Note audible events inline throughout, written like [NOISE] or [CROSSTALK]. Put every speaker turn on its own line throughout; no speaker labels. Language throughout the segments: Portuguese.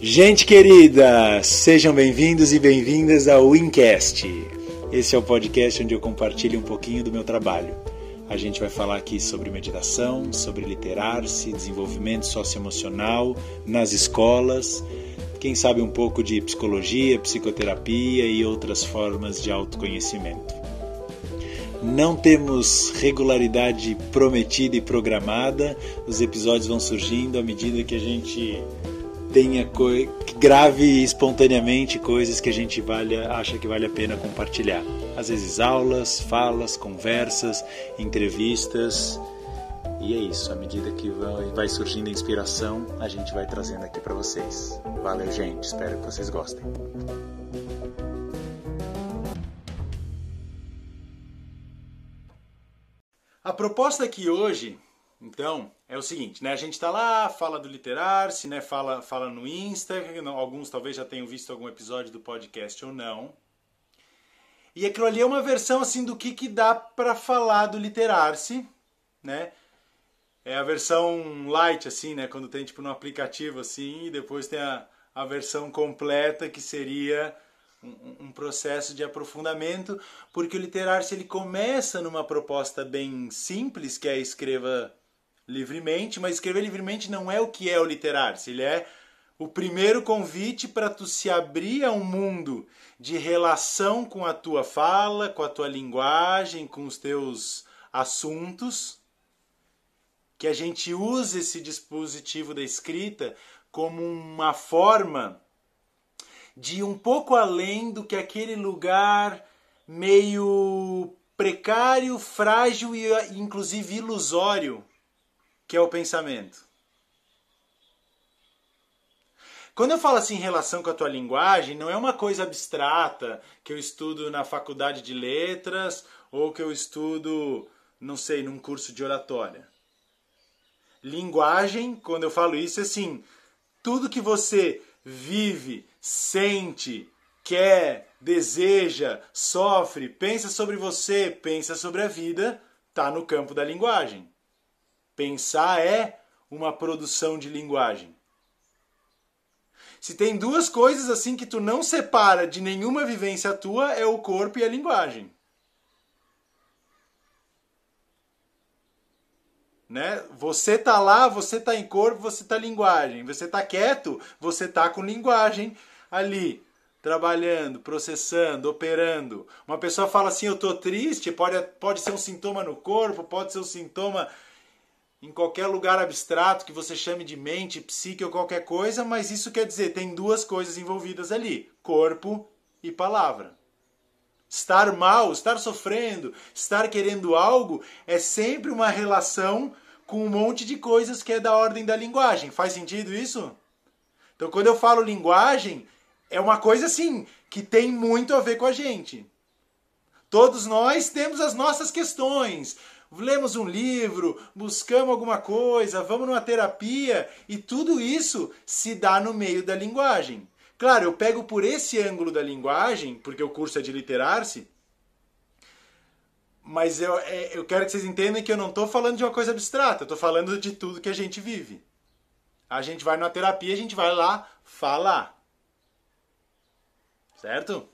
Gente querida, sejam bem-vindos e bem-vindas ao Wincast. Esse é o podcast onde eu compartilho um pouquinho do meu trabalho. A gente vai falar aqui sobre meditação, sobre literar-se, desenvolvimento socioemocional nas escolas, quem sabe um pouco de psicologia, psicoterapia e outras formas de autoconhecimento. Não temos regularidade prometida e programada, os episódios vão surgindo à medida que a gente tenha que grave espontaneamente coisas que a gente acha que vale a pena compartilhar. Às vezes aulas, falas, conversas, entrevistas. E é isso, à medida que vai surgindo a inspiração, a gente vai trazendo aqui para vocês. Valeu, gente, espero que vocês gostem. A proposta aqui hoje então, é o seguinte, né? A gente está lá, fala do literar-se, né? Fala, fala no Insta, alguns talvez já tenham visto algum episódio do podcast ou não. E aquilo ali é uma versão assim do que, que dá para falar do literar-se, né? É a versão light assim, né? Quando tem tipo no aplicativo assim, e depois tem a, a versão completa que seria um, um processo de aprofundamento, porque o literar-se ele começa numa proposta bem simples, que é escreva livremente, mas escrever livremente não é o que é o literar-se, ele é o primeiro convite para tu se abrir a um mundo de relação com a tua fala, com a tua linguagem, com os teus assuntos, que a gente use esse dispositivo da escrita como uma forma de um pouco além do que aquele lugar meio precário, frágil e inclusive ilusório que é o pensamento. Quando eu falo assim em relação com a tua linguagem, não é uma coisa abstrata que eu estudo na faculdade de letras ou que eu estudo, não sei, num curso de oratória. Linguagem, quando eu falo isso, é assim: tudo que você vive, sente, quer, deseja, sofre, pensa sobre você, pensa sobre a vida, está no campo da linguagem. Pensar é uma produção de linguagem. Se tem duas coisas assim que tu não separa de nenhuma vivência tua, é o corpo e a linguagem. Né? Você tá lá, você tá em corpo, você tá linguagem. Você tá quieto, você tá com linguagem ali, trabalhando, processando, operando. Uma pessoa fala assim, eu tô triste, pode, pode ser um sintoma no corpo, pode ser um sintoma em qualquer lugar abstrato que você chame de mente, psique ou qualquer coisa, mas isso quer dizer, tem duas coisas envolvidas ali: corpo e palavra. Estar mal, estar sofrendo, estar querendo algo é sempre uma relação com um monte de coisas que é da ordem da linguagem. Faz sentido isso? Então, quando eu falo linguagem, é uma coisa assim que tem muito a ver com a gente. Todos nós temos as nossas questões, lemos um livro, buscamos alguma coisa, vamos numa terapia e tudo isso se dá no meio da linguagem. Claro, eu pego por esse ângulo da linguagem, porque o curso é de literar-se, mas eu, é, eu quero que vocês entendam que eu não estou falando de uma coisa abstrata, eu estou falando de tudo que a gente vive. A gente vai numa terapia, a gente vai lá falar. Certo?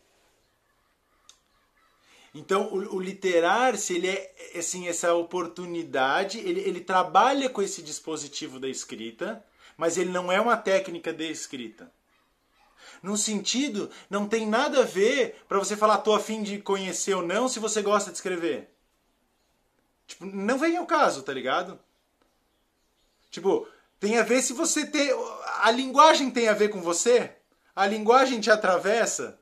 Então, o, o literar-se, ele é assim, essa oportunidade, ele, ele trabalha com esse dispositivo da escrita, mas ele não é uma técnica de escrita. Num sentido, não tem nada a ver para você falar, tô afim de conhecer ou não, se você gosta de escrever. Tipo, não vem ao caso, tá ligado? Tipo, tem a ver se você tem. A linguagem tem a ver com você? A linguagem te atravessa?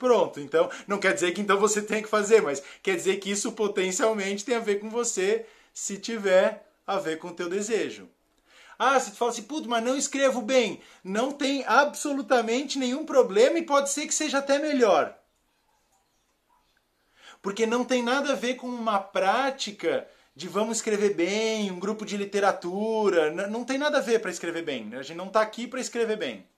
Pronto, então não quer dizer que então você tem que fazer, mas quer dizer que isso potencialmente tem a ver com você se tiver a ver com o teu desejo. Ah, você fala assim, puto, mas não escrevo bem. Não tem absolutamente nenhum problema e pode ser que seja até melhor. Porque não tem nada a ver com uma prática de vamos escrever bem, um grupo de literatura. Não tem nada a ver para escrever bem. A gente não está aqui para escrever bem.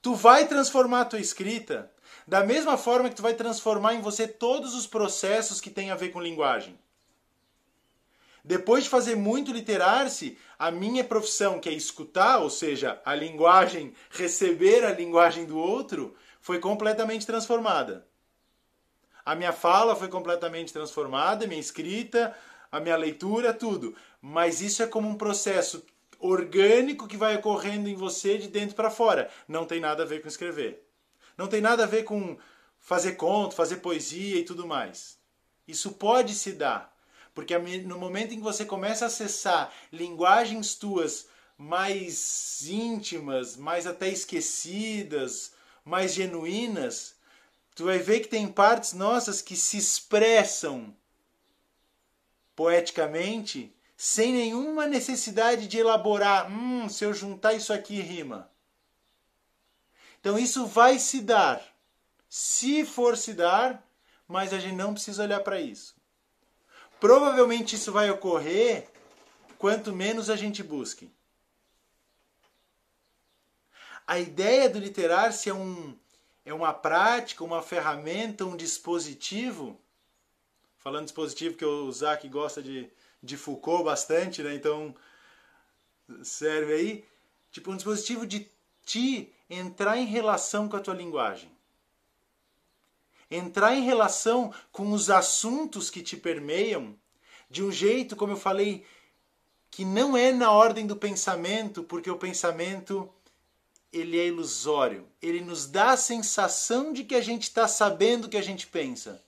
Tu vai transformar a tua escrita da mesma forma que tu vai transformar em você todos os processos que têm a ver com linguagem. Depois de fazer muito literar-se, a minha profissão, que é escutar, ou seja, a linguagem, receber a linguagem do outro, foi completamente transformada. A minha fala foi completamente transformada, minha escrita, a minha leitura, tudo. Mas isso é como um processo orgânico que vai ocorrendo em você de dentro para fora. Não tem nada a ver com escrever. Não tem nada a ver com fazer conto, fazer poesia e tudo mais. Isso pode se dar, porque no momento em que você começa a acessar linguagens tuas mais íntimas, mais até esquecidas, mais genuínas, tu vai ver que tem partes nossas que se expressam poeticamente sem nenhuma necessidade de elaborar, hum, se eu juntar isso aqui rima. Então isso vai se dar. Se for se dar, mas a gente não precisa olhar para isso. Provavelmente isso vai ocorrer quanto menos a gente busque. A ideia do literar-se é, um, é uma prática, uma ferramenta, um dispositivo. Falando dispositivo que o Zac gosta de, de Foucault bastante, né? Então serve aí. Tipo um dispositivo de ti entrar em relação com a tua linguagem entrar em relação com os assuntos que te permeiam de um jeito, como eu falei, que não é na ordem do pensamento, porque o pensamento ele é ilusório. Ele nos dá a sensação de que a gente está sabendo o que a gente pensa.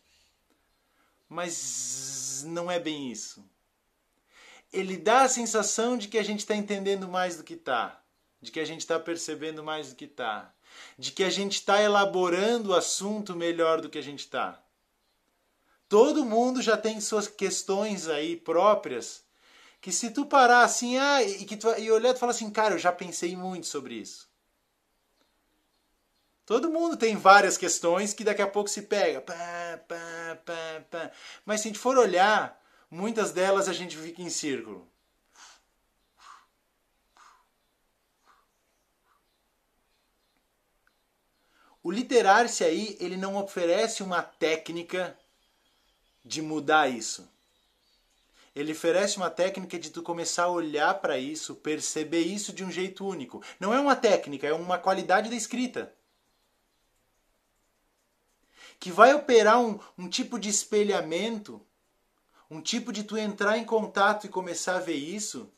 Mas não é bem isso. Ele dá a sensação de que a gente está entendendo mais do que está, de que a gente está percebendo mais do que está de que a gente está elaborando o assunto melhor do que a gente está. Todo mundo já tem suas questões aí próprias, que se tu parar assim, ah, e, que tu, e olhar e falar assim, cara, eu já pensei muito sobre isso. Todo mundo tem várias questões que daqui a pouco se pega. Pá, pá, pá, Mas se a gente for olhar, muitas delas a gente fica em círculo. O literar-se aí, ele não oferece uma técnica de mudar isso. Ele oferece uma técnica de tu começar a olhar para isso, perceber isso de um jeito único. Não é uma técnica, é uma qualidade da escrita. Que vai operar um, um tipo de espelhamento, um tipo de tu entrar em contato e começar a ver isso,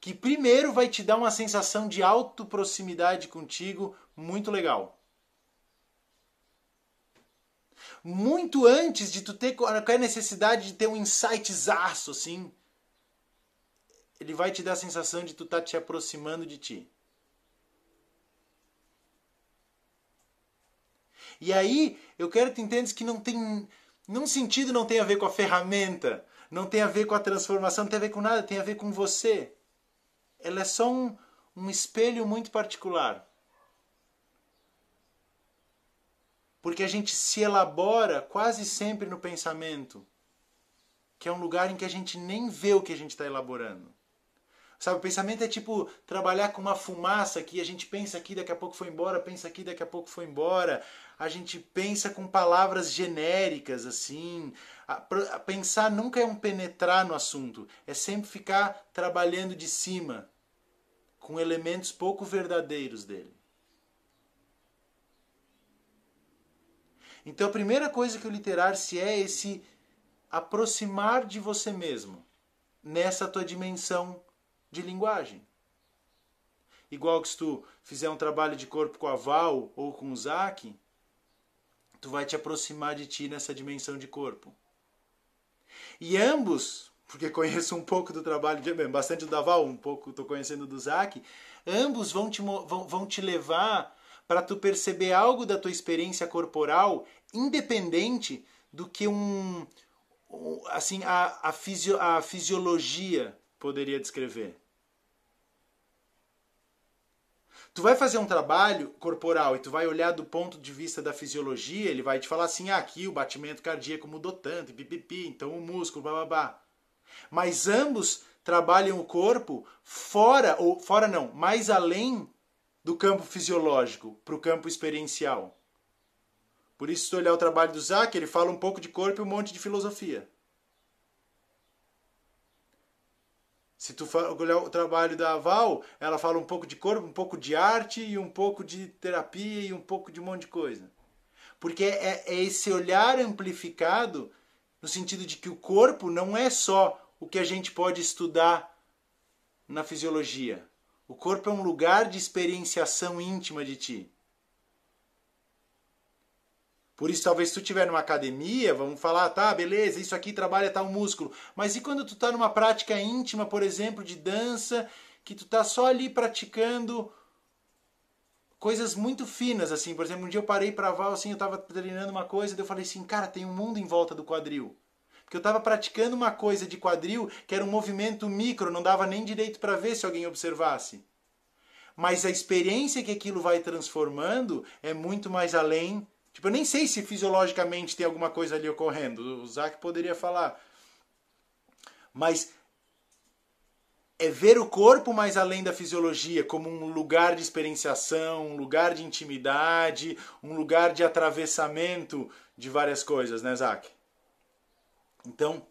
que primeiro vai te dar uma sensação de auto-proximidade contigo muito legal. Muito antes de tu ter qualquer necessidade de ter um insightzaço assim, ele vai te dar a sensação de tu estar tá te aproximando de ti. E aí, eu quero que tu entendas que não tem. Num sentido não tem a ver com a ferramenta, não tem a ver com a transformação, não tem a ver com nada, tem a ver com você ela é só um, um espelho muito particular. Porque a gente se elabora quase sempre no pensamento, que é um lugar em que a gente nem vê o que a gente está elaborando. Sabe, o pensamento é tipo trabalhar com uma fumaça que a gente pensa aqui, daqui a pouco foi embora, pensa aqui, daqui a pouco foi embora. A gente pensa com palavras genéricas, assim. A, a pensar nunca é um penetrar no assunto, é sempre ficar trabalhando de cima, com elementos pouco verdadeiros dele. Então a primeira coisa que o literar-se é esse aproximar de você mesmo nessa tua dimensão de linguagem. Igual que se tu fizer um trabalho de corpo com a Val ou com o Zac, tu vai te aproximar de ti nessa dimensão de corpo. E ambos, porque conheço um pouco do trabalho, de, bastante do Daval, um pouco estou conhecendo do Zac, ambos vão te, vão, vão te levar para tu perceber algo da tua experiência corporal independente do que um assim a, a, fisio, a fisiologia poderia descrever. Tu vai fazer um trabalho corporal e tu vai olhar do ponto de vista da fisiologia, ele vai te falar assim, ah, aqui o batimento cardíaco mudou tanto, pipipi, então o músculo, babá. Mas ambos trabalham o corpo fora, ou fora não, mais além do campo fisiológico, para o campo experiencial. Por isso, se tu olhar o trabalho do Zac, ele fala um pouco de corpo e um monte de filosofia. Se tu olhar o trabalho da Val, ela fala um pouco de corpo, um pouco de arte e um pouco de terapia e um pouco de um monte de coisa. Porque é, é esse olhar amplificado no sentido de que o corpo não é só o que a gente pode estudar na fisiologia. O corpo é um lugar de experienciação íntima de ti. Por isso, talvez tu estiver numa academia, vamos falar, tá, beleza, isso aqui trabalha tal músculo. Mas e quando tu tá numa prática íntima, por exemplo, de dança, que tu tá só ali praticando coisas muito finas, assim. Por exemplo, um dia eu parei pra Val, assim, eu tava treinando uma coisa, e eu falei assim, cara, tem um mundo em volta do quadril. Porque eu tava praticando uma coisa de quadril que era um movimento micro, não dava nem direito para ver se alguém observasse. Mas a experiência que aquilo vai transformando é muito mais além Tipo, eu nem sei se fisiologicamente tem alguma coisa ali ocorrendo. O Zac poderia falar. Mas é ver o corpo mais além da fisiologia, como um lugar de experienciação, um lugar de intimidade, um lugar de atravessamento de várias coisas, né, Zac? Então,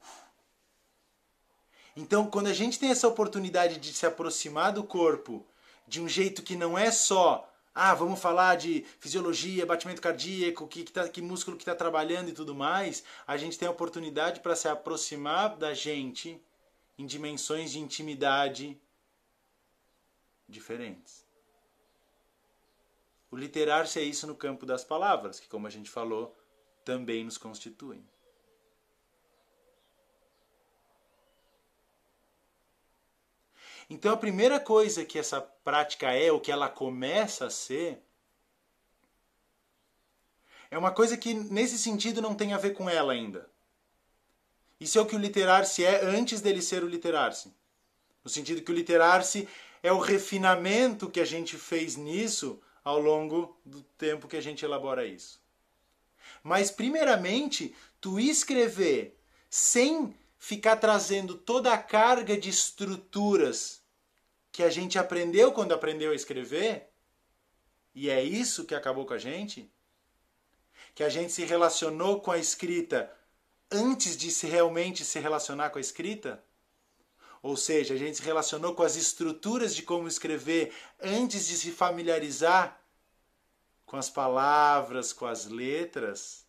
então, quando a gente tem essa oportunidade de se aproximar do corpo de um jeito que não é só ah, vamos falar de fisiologia, batimento cardíaco, que, que, tá, que músculo que está trabalhando e tudo mais, a gente tem a oportunidade para se aproximar da gente em dimensões de intimidade diferentes. O literar-se é isso no campo das palavras, que, como a gente falou, também nos constituem. Então a primeira coisa que essa prática é, ou que ela começa a ser, é uma coisa que nesse sentido não tem a ver com ela ainda. Isso é o que o literar-se é antes dele ser o literar-se. No sentido que o literar-se é o refinamento que a gente fez nisso ao longo do tempo que a gente elabora isso. Mas, primeiramente, tu escrever sem ficar trazendo toda a carga de estruturas que a gente aprendeu quando aprendeu a escrever, e é isso que acabou com a gente, que a gente se relacionou com a escrita antes de se realmente se relacionar com a escrita, ou seja, a gente se relacionou com as estruturas de como escrever antes de se familiarizar com as palavras, com as letras.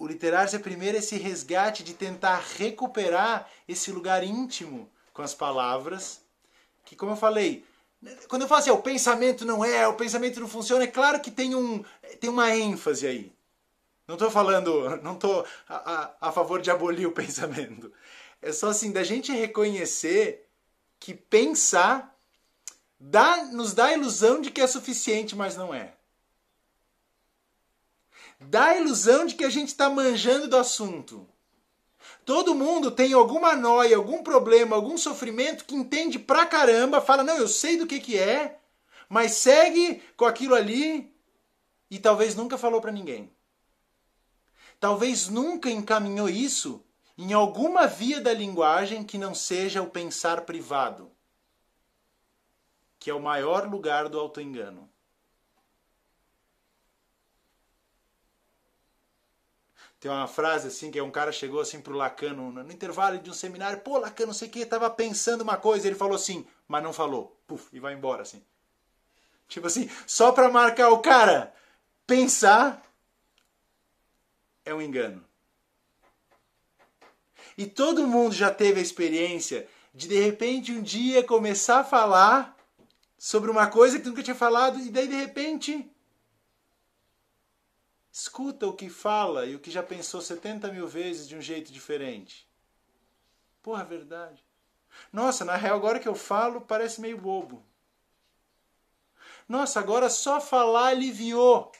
O literar-se é primeiro esse resgate de tentar recuperar esse lugar íntimo com as palavras, que como eu falei, quando eu falo assim, o pensamento não é, o pensamento não funciona, é claro que tem, um, tem uma ênfase aí. Não estou falando, [LAUGHS] não estou a, a, a favor de abolir o [LAUGHS] pensamento. É só assim, da gente reconhecer que pensar dá, nos dá a ilusão de que é suficiente, mas não é dá a ilusão de que a gente está manjando do assunto. Todo mundo tem alguma noia, algum problema, algum sofrimento que entende pra caramba, fala, não, eu sei do que, que é, mas segue com aquilo ali e talvez nunca falou para ninguém. Talvez nunca encaminhou isso em alguma via da linguagem que não seja o pensar privado, que é o maior lugar do autoengano. Tem uma frase assim que é um cara chegou assim pro Lacano no, intervalo de um seminário, pô, Lacano, não sei o que, tava pensando uma coisa, ele falou assim, mas não falou. Puf, e vai embora assim. Tipo assim, só para marcar o cara, pensar é um engano. E todo mundo já teve a experiência de de repente um dia começar a falar sobre uma coisa que nunca tinha falado e daí de repente Escuta o que fala e o que já pensou 70 mil vezes de um jeito diferente. Porra, é verdade. Nossa, na real, agora que eu falo, parece meio bobo. Nossa, agora só falar aliviou.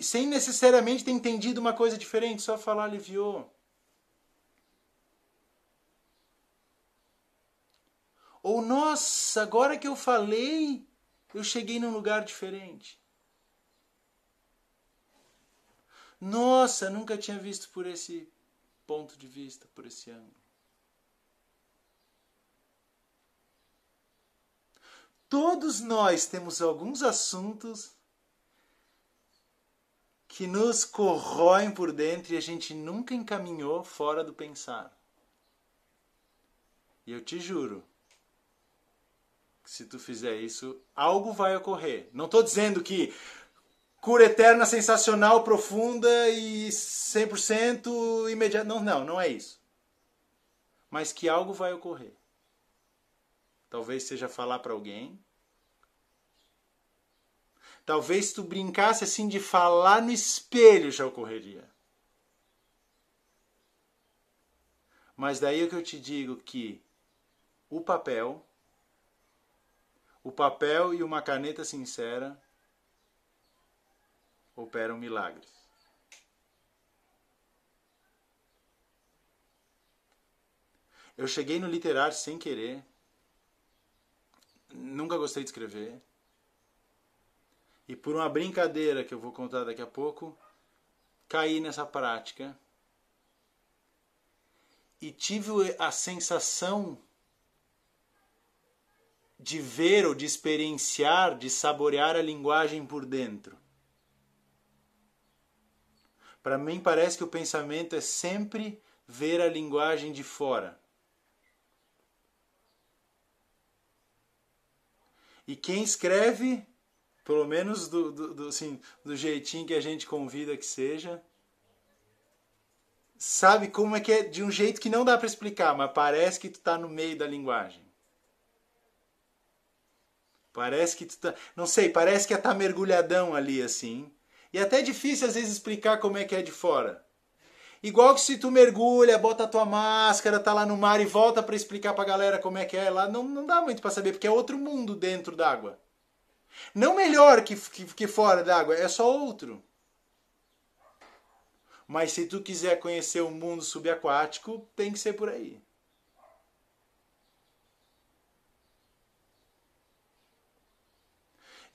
Sem necessariamente ter entendido uma coisa diferente, só falar aliviou. Ou, nossa, agora que eu falei, eu cheguei num lugar diferente. Nossa, nunca tinha visto por esse ponto de vista, por esse ângulo. Todos nós temos alguns assuntos que nos corroem por dentro e a gente nunca encaminhou fora do pensar. E eu te juro, que se tu fizer isso, algo vai ocorrer. Não estou dizendo que cura eterna, sensacional, profunda e 100% imediata. Não, não, não é isso. Mas que algo vai ocorrer. Talvez seja falar para alguém. Talvez tu brincasse assim de falar no espelho já ocorreria. Mas daí é que eu te digo que o papel, o papel e uma caneta sincera operam milagres. Eu cheguei no literário sem querer. Nunca gostei de escrever. E por uma brincadeira que eu vou contar daqui a pouco, caí nessa prática e tive a sensação de ver ou de experienciar, de saborear a linguagem por dentro. Para mim parece que o pensamento é sempre ver a linguagem de fora. E quem escreve, pelo menos do, do, do, assim, do jeitinho que a gente convida que seja, sabe como é que é de um jeito que não dá para explicar, mas parece que tu está no meio da linguagem. Parece que tu tá, não sei, parece que é tá mergulhadão ali assim. E até é difícil às vezes explicar como é que é de fora. Igual que se tu mergulha, bota a tua máscara, tá lá no mar e volta para explicar pra galera como é que é lá, não, não dá muito para saber, porque é outro mundo dentro d'água. Não melhor que, que, que fora d'água, é só outro. Mas se tu quiser conhecer o mundo subaquático, tem que ser por aí.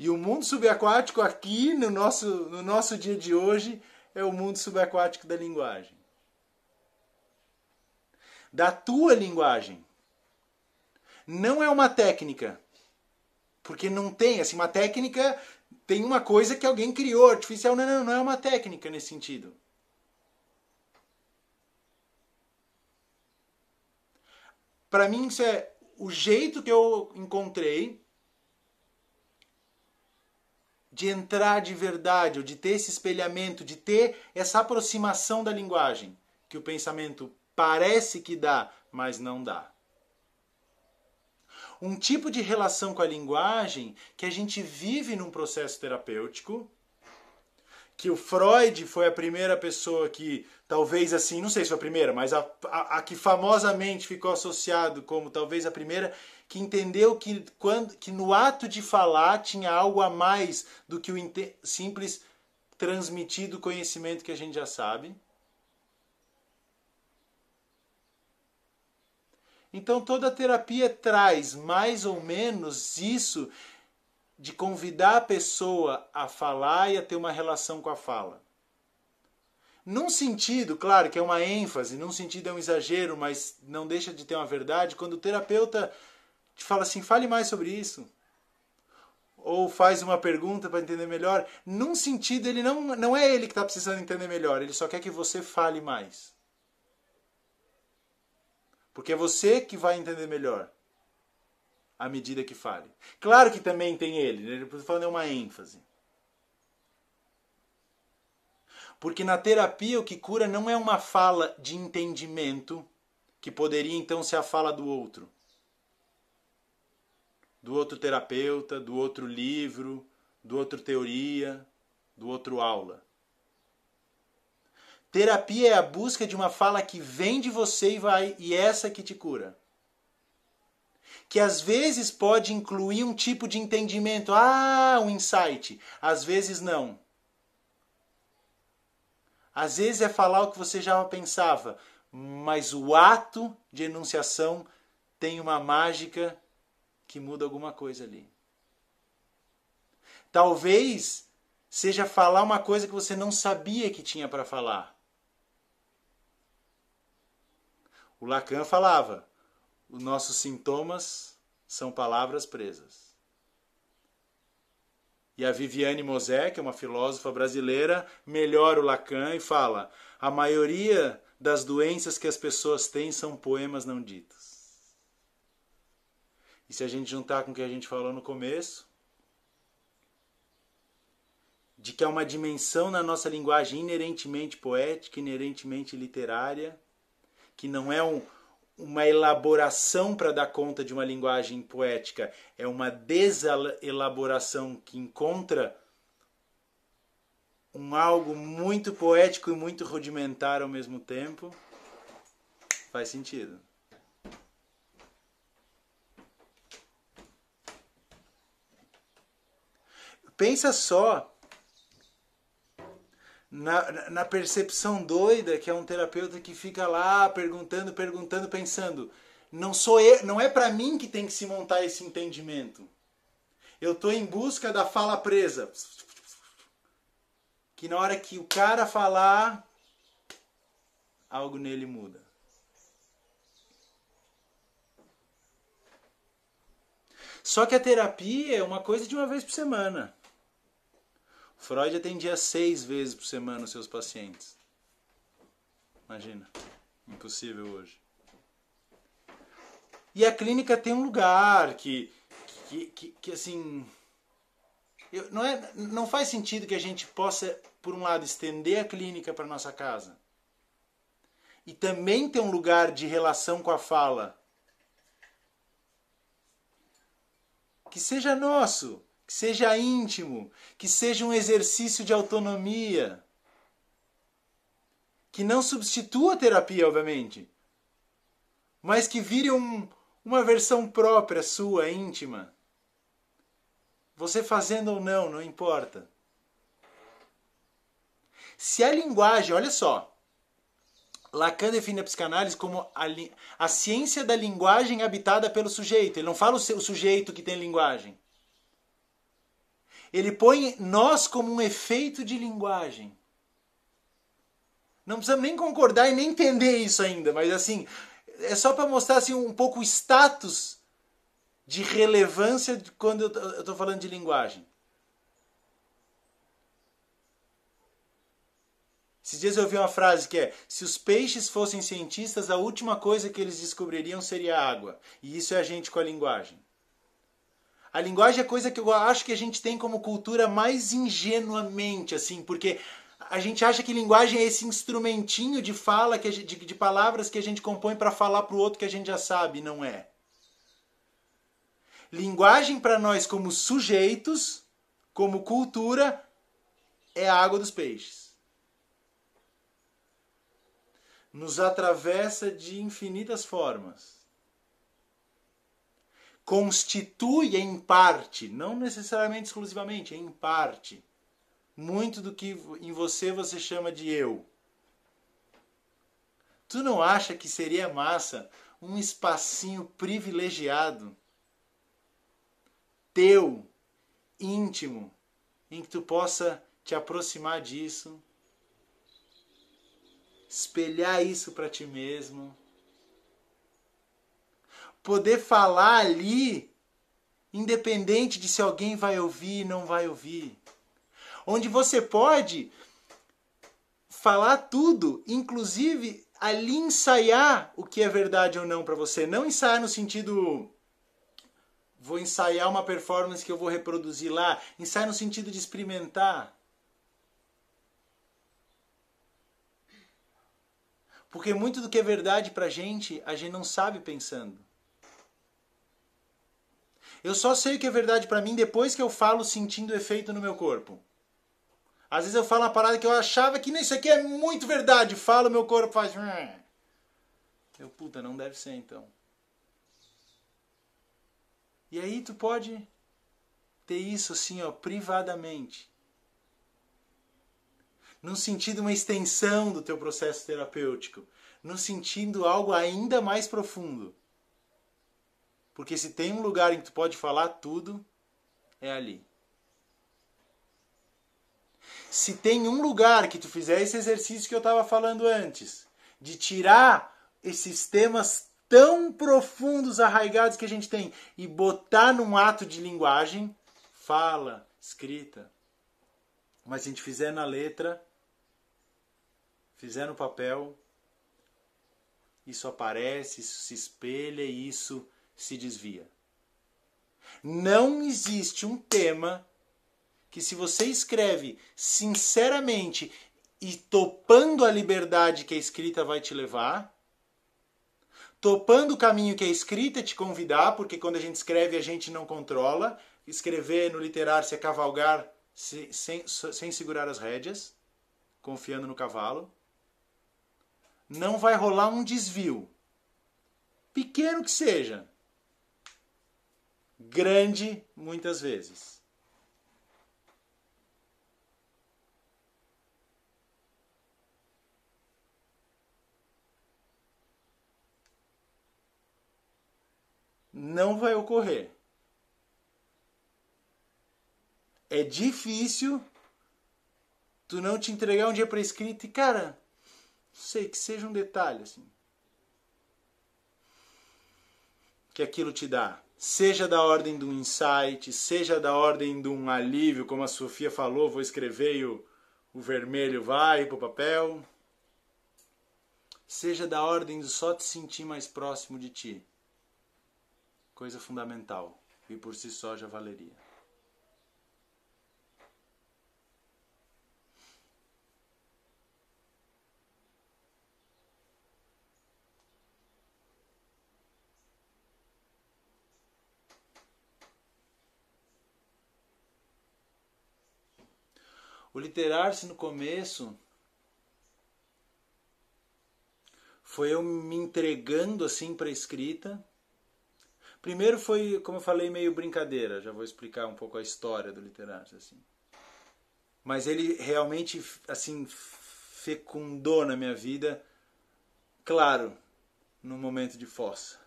E o mundo subaquático aqui no nosso, no nosso dia de hoje é o mundo subaquático da linguagem da tua linguagem. Não é uma técnica. Porque não tem, assim, uma técnica tem uma coisa que alguém criou, artificial. Não, não, não é uma técnica nesse sentido. Para mim, isso é o jeito que eu encontrei de entrar de verdade, ou de ter esse espelhamento, de ter essa aproximação da linguagem que o pensamento Parece que dá, mas não dá. Um tipo de relação com a linguagem que a gente vive num processo terapêutico, que o Freud foi a primeira pessoa que, talvez assim, não sei se foi a primeira, mas a, a, a que famosamente ficou associado como talvez a primeira, que entendeu que, quando, que no ato de falar tinha algo a mais do que o simples transmitido conhecimento que a gente já sabe. Então toda terapia traz mais ou menos isso de convidar a pessoa a falar e a ter uma relação com a fala. Num sentido, claro que é uma ênfase, num sentido é um exagero, mas não deixa de ter uma verdade, quando o terapeuta fala assim, fale mais sobre isso. Ou faz uma pergunta para entender melhor. Num sentido, ele não, não é ele que está precisando entender melhor, ele só quer que você fale mais. Porque é você que vai entender melhor à medida que fale. Claro que também tem ele, né? ele falando é uma ênfase. Porque na terapia o que cura não é uma fala de entendimento, que poderia então ser a fala do outro. Do outro terapeuta, do outro livro, do outro teoria, do outro aula. Terapia é a busca de uma fala que vem de você e vai, e essa que te cura. Que às vezes pode incluir um tipo de entendimento, ah, um insight, às vezes não. Às vezes é falar o que você já pensava, mas o ato de enunciação tem uma mágica que muda alguma coisa ali. Talvez seja falar uma coisa que você não sabia que tinha para falar. O Lacan falava: os nossos sintomas são palavras presas. E a Viviane Mosé, que é uma filósofa brasileira, melhora o Lacan e fala: a maioria das doenças que as pessoas têm são poemas não ditos. E se a gente juntar com o que a gente falou no começo, de que há uma dimensão na nossa linguagem inerentemente poética, inerentemente literária, que não é um, uma elaboração para dar conta de uma linguagem poética, é uma deselaboração que encontra um algo muito poético e muito rudimentar ao mesmo tempo, faz sentido. Pensa só na, na percepção doida que é um terapeuta que fica lá perguntando, perguntando, pensando. Não sou eu, não é para mim que tem que se montar esse entendimento. Eu estou em busca da fala presa. Que na hora que o cara falar, algo nele muda. Só que a terapia é uma coisa de uma vez por semana. Freud atendia seis vezes por semana os seus pacientes. Imagina. Impossível hoje. E a clínica tem um lugar que, que, que, que assim. Eu, não, é, não faz sentido que a gente possa, por um lado, estender a clínica para nossa casa e também ter um lugar de relação com a fala que seja nosso que seja íntimo, que seja um exercício de autonomia, que não substitua a terapia, obviamente, mas que vire um, uma versão própria sua, íntima. Você fazendo ou não, não importa. Se a linguagem, olha só, Lacan define a psicanálise como a, a ciência da linguagem habitada pelo sujeito. Ele não fala o, o sujeito que tem linguagem. Ele põe nós como um efeito de linguagem. Não precisamos nem concordar e nem entender isso ainda, mas assim, é só para mostrar assim, um pouco o status de relevância de quando eu estou falando de linguagem. Esses dias eu ouvi uma frase que é: se os peixes fossem cientistas, a última coisa que eles descobririam seria a água. E isso é a gente com a linguagem. A linguagem é coisa que eu acho que a gente tem como cultura mais ingenuamente, assim, porque a gente acha que linguagem é esse instrumentinho de fala, que gente, de, de palavras que a gente compõe para falar para o outro que a gente já sabe, não é. Linguagem para nós como sujeitos, como cultura, é a água dos peixes. Nos atravessa de infinitas formas constitui em parte, não necessariamente exclusivamente, em parte, muito do que em você você chama de eu. Tu não acha que seria massa um espacinho privilegiado teu, íntimo, em que tu possa te aproximar disso, espelhar isso para ti mesmo? Poder falar ali, independente de se alguém vai ouvir ou não vai ouvir. Onde você pode falar tudo, inclusive ali ensaiar o que é verdade ou não para você. Não ensaiar no sentido vou ensaiar uma performance que eu vou reproduzir lá. Ensaiar no sentido de experimentar. Porque muito do que é verdade pra gente, a gente não sabe pensando. Eu só sei o que é verdade para mim depois que eu falo sentindo efeito no meu corpo. Às vezes eu falo uma parada que eu achava que isso aqui é muito verdade. Falo, meu corpo faz. Eu, puta, não deve ser então. E aí tu pode ter isso assim, ó, privadamente. Num sentido uma extensão do teu processo terapêutico, no sentido algo ainda mais profundo. Porque se tem um lugar em que tu pode falar tudo, é ali. Se tem um lugar que tu fizer esse exercício que eu estava falando antes, de tirar esses temas tão profundos, arraigados que a gente tem e botar num ato de linguagem, fala, escrita, mas a gente fizer na letra, fizer no papel, isso aparece, isso se espelha e isso se desvia. Não existe um tema que, se você escreve sinceramente e topando a liberdade que a escrita vai te levar, topando o caminho que a escrita te convidar, porque quando a gente escreve a gente não controla, escrever no literar-se é cavalgar sem, sem, sem segurar as rédeas, confiando no cavalo. Não vai rolar um desvio, pequeno que seja, grande muitas vezes. não vai ocorrer. É difícil tu não te entregar um dia para escrita e, cara, sei que seja um detalhe assim. Que aquilo te dá. Seja da ordem de um insight, seja da ordem de um alívio, como a Sofia falou, vou escrever e o, o vermelho vai para o papel. Seja da ordem de só te sentir mais próximo de ti coisa fundamental e por si só já valeria. Literar-se no começo foi eu me entregando assim para a escrita Primeiro foi, como eu falei, meio brincadeira. Já vou explicar um pouco a história do literário, assim. Mas ele realmente, assim, fecundou na minha vida, claro, no momento de fossa.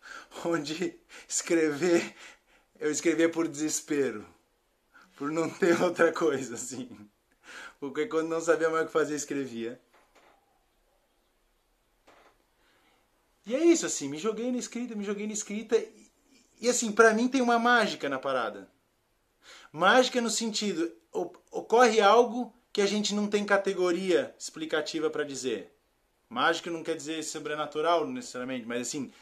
[LAUGHS] Onde escrever, eu escrevia por desespero, por não ter [LAUGHS] outra coisa, assim. Porque quando não sabia mais o que fazer, escrevia. E é isso, assim, me joguei na escrita, me joguei na escrita. E, e assim, para mim tem uma mágica na parada. Mágica no sentido, ocorre algo que a gente não tem categoria explicativa para dizer. Mágica não quer dizer sobrenatural necessariamente, mas assim,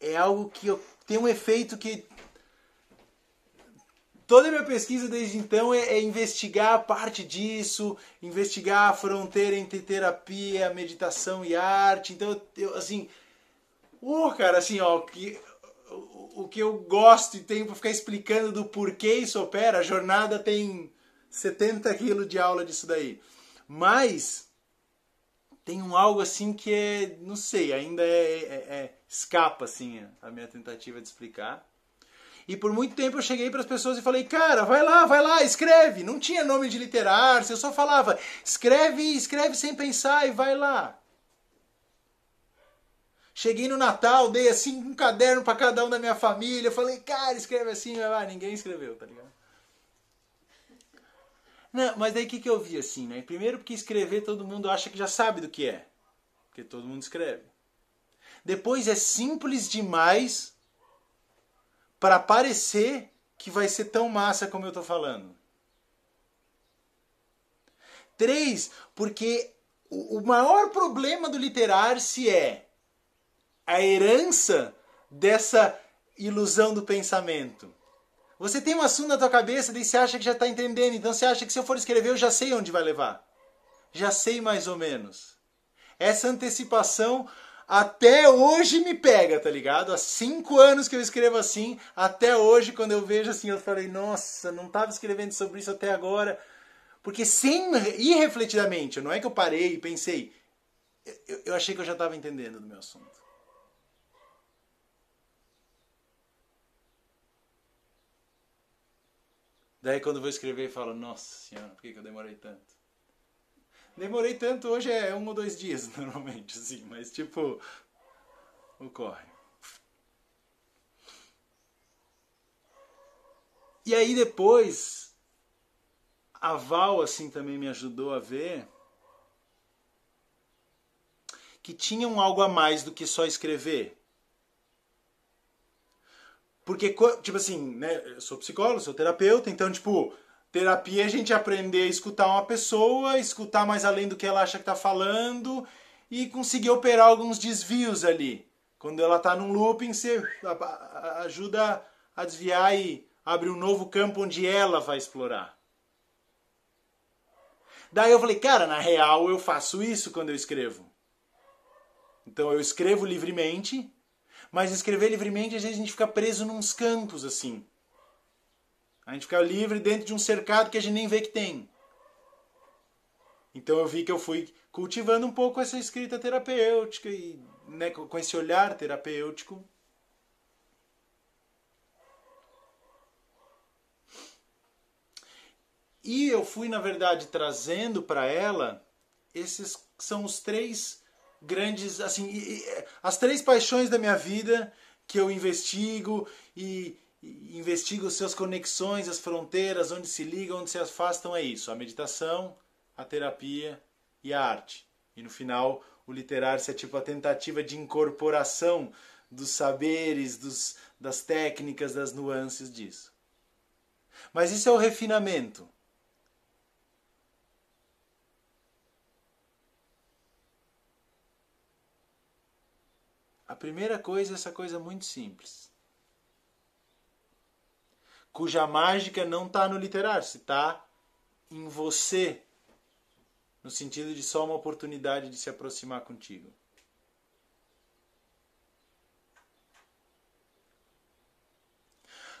é algo que tem um efeito que toda a minha pesquisa desde então é, é, investigar a parte disso, investigar a fronteira entre terapia, meditação e arte. Então, eu, assim, Uh, cara, assim, ó, que, o, o que eu gosto e tenho para ficar explicando do porquê isso opera, a jornada tem 70 quilos de aula disso daí. Mas tem um algo assim que é, não sei, ainda é, é, é escapa assim a minha tentativa de explicar. E por muito tempo eu cheguei para as pessoas e falei, cara, vai lá, vai lá, escreve. Não tinha nome de literar, eu só falava, escreve, escreve sem pensar e vai lá. Cheguei no Natal, dei assim um caderno para cada um da minha família. Falei, cara, escreve assim. Ah, ninguém escreveu, tá ligado? Não, mas daí o que, que eu vi assim, né? Primeiro porque escrever todo mundo acha que já sabe do que é. Porque todo mundo escreve. Depois é simples demais para parecer que vai ser tão massa como eu tô falando. Três, porque o maior problema do literar-se é a herança dessa ilusão do pensamento. Você tem um assunto na tua cabeça, daí você acha que já está entendendo, então você acha que se eu for escrever eu já sei onde vai levar. Já sei mais ou menos. Essa antecipação até hoje me pega, tá ligado? Há cinco anos que eu escrevo assim, até hoje, quando eu vejo assim, eu falei, nossa, não estava escrevendo sobre isso até agora. Porque sem, irrefletidamente, não é que eu parei e pensei, eu, eu achei que eu já estava entendendo do meu assunto. Daí quando vou escrever, eu falo, nossa senhora, por que, que eu demorei tanto? Demorei tanto, hoje é um ou dois dias [LAUGHS] normalmente, assim, mas tipo, ocorre. E aí depois, a Val assim também me ajudou a ver que tinha um algo a mais do que só escrever. Porque, tipo assim, né, eu sou psicólogo, sou terapeuta, então, tipo, terapia é a gente aprender a escutar uma pessoa, escutar mais além do que ela acha que tá falando e conseguir operar alguns desvios ali. Quando ela tá num looping, você ajuda a desviar e abre um novo campo onde ela vai explorar. Daí eu falei, cara, na real eu faço isso quando eu escrevo. Então eu escrevo livremente, mas escrever livremente às vezes a gente fica preso nos campos assim. A gente fica livre dentro de um cercado que a gente nem vê que tem. Então eu vi que eu fui cultivando um pouco essa escrita terapêutica e né, com esse olhar terapêutico. E eu fui, na verdade, trazendo para ela esses são os três grandes, assim, as três paixões da minha vida que eu investigo e, e investigo suas conexões, as fronteiras, onde se ligam, onde se afastam, é isso: a meditação, a terapia e a arte. E no final, o literário é tipo a tentativa de incorporação dos saberes, dos, das técnicas, das nuances disso. Mas isso é o refinamento. A primeira coisa é essa coisa muito simples. Cuja mágica não está no literário, se está em você. No sentido de só uma oportunidade de se aproximar contigo.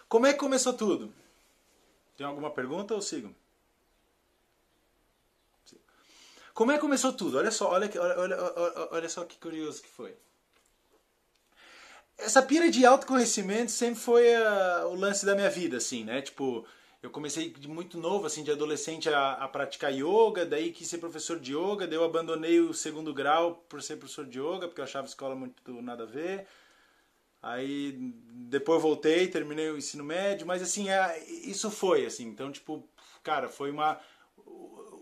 Como é que começou tudo? Tem alguma pergunta ou sigo? Como é que começou tudo? Olha só, olha, olha, olha, olha só que curioso que foi essa pira de autoconhecimento sempre foi a, o lance da minha vida, assim, né? Tipo, eu comecei de muito novo, assim, de adolescente a, a, praticar yoga, daí quis ser professor de yoga, daí eu abandonei o segundo grau por ser professor de yoga, porque eu achava escola muito nada a ver. Aí depois voltei, terminei o ensino médio, mas assim, é, isso foi, assim, então, tipo, cara, foi uma.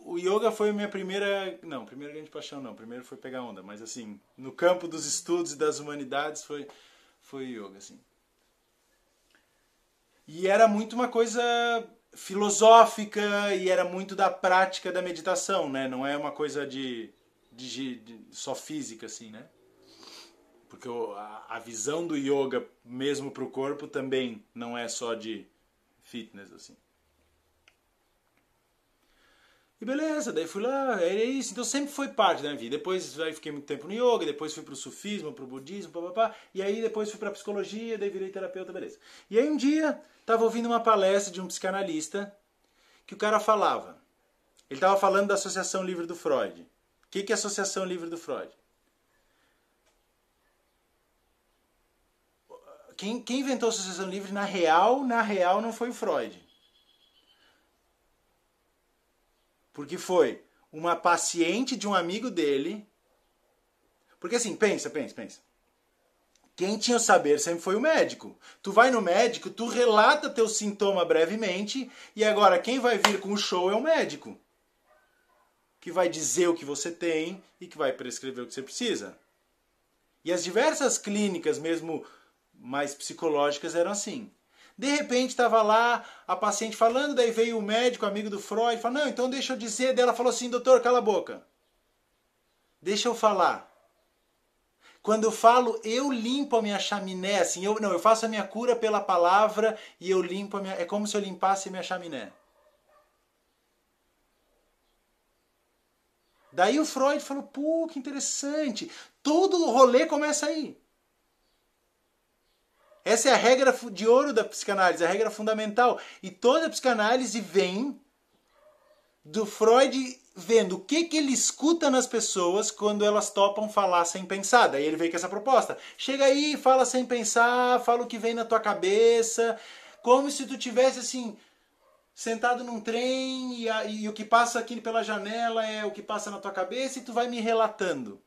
O yoga foi a minha primeira. Não, primeira grande paixão não, primeiro foi pegar onda, mas assim, no campo dos estudos e das humanidades foi foi yoga, assim. E era muito uma coisa filosófica e era muito da prática da meditação, né? Não é uma coisa de, de, de só física, assim, né? Porque a, a visão do yoga, mesmo para o corpo, também não é só de fitness, assim. E beleza, daí fui lá, era isso. Então sempre foi parte da minha vida. Depois aí fiquei muito tempo no yoga, depois fui pro sufismo, pro budismo, papapá. E aí depois fui pra psicologia, daí virei terapeuta, beleza. E aí um dia tava ouvindo uma palestra de um psicanalista que o cara falava. Ele tava falando da Associação Livre do Freud. O que, que é a Associação Livre do Freud? Quem, quem inventou a Associação Livre, na real, na real, não foi o Freud. Porque foi uma paciente de um amigo dele. Porque assim, pensa, pensa, pensa. Quem tinha o saber sempre foi o médico. Tu vai no médico, tu relata teu sintoma brevemente, e agora quem vai vir com o show é o médico. Que vai dizer o que você tem e que vai prescrever o que você precisa. E as diversas clínicas, mesmo mais psicológicas, eram assim. De repente estava lá a paciente falando, daí veio o médico, amigo do Freud, falou: Não, então deixa eu dizer. Daí ela falou assim: Doutor, cala a boca. Deixa eu falar. Quando eu falo, eu limpo a minha chaminé, assim, eu não, eu faço a minha cura pela palavra e eu limpo a minha, é como se eu limpasse a minha chaminé. Daí o Freud falou: "Pô, que interessante. Todo o rolê começa aí. Essa é a regra de ouro da psicanálise, a regra fundamental. E toda a psicanálise vem do Freud vendo o que, que ele escuta nas pessoas quando elas topam falar sem pensar. Daí ele veio com essa proposta. Chega aí, fala sem pensar, fala o que vem na tua cabeça, como se tu tivesse assim sentado num trem e, a, e o que passa aqui pela janela é o que passa na tua cabeça e tu vai me relatando.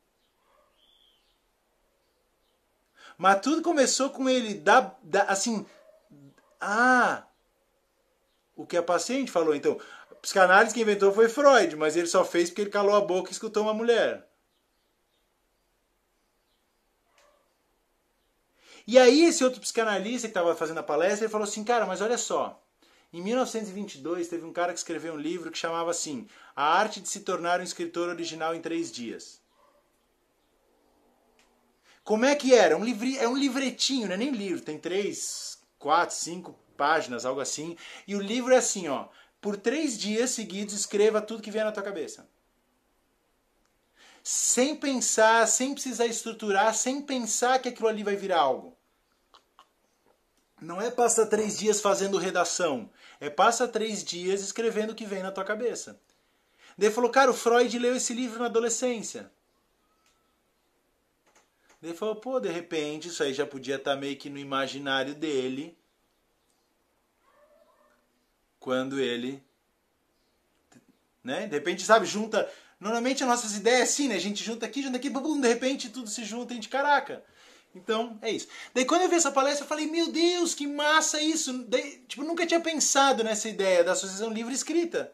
Mas tudo começou com ele dar, assim, ah, o que a paciente falou. Então, psicanálise que inventou foi Freud, mas ele só fez porque ele calou a boca e escutou uma mulher. E aí esse outro psicanalista que estava fazendo a palestra, ele falou assim, cara, mas olha só, em 1922 teve um cara que escreveu um livro que chamava assim, A Arte de se tornar um escritor original em três dias. Como é que era? Um livri, é um livretinho, não é nem livro, tem três, quatro, cinco páginas, algo assim. E o livro é assim, ó. Por três dias seguidos, escreva tudo que vier na tua cabeça sem pensar, sem precisar estruturar, sem pensar que aquilo ali vai virar algo. Não é passa três dias fazendo redação, é passa três dias escrevendo o que vem na tua cabeça. Daí falou, cara, o Freud leu esse livro na adolescência. Daí falou, pô, de repente isso aí já podia estar tá meio que no imaginário dele quando ele né? De repente, sabe, junta Normalmente as nossas ideias é assim, né? A gente junta aqui, junta aqui, bum, de repente tudo se junta a gente, caraca. Então, é isso. Daí quando eu vi essa palestra, eu falei, meu Deus, que massa isso! Daí, tipo, nunca tinha pensado nessa ideia da associação livre escrita.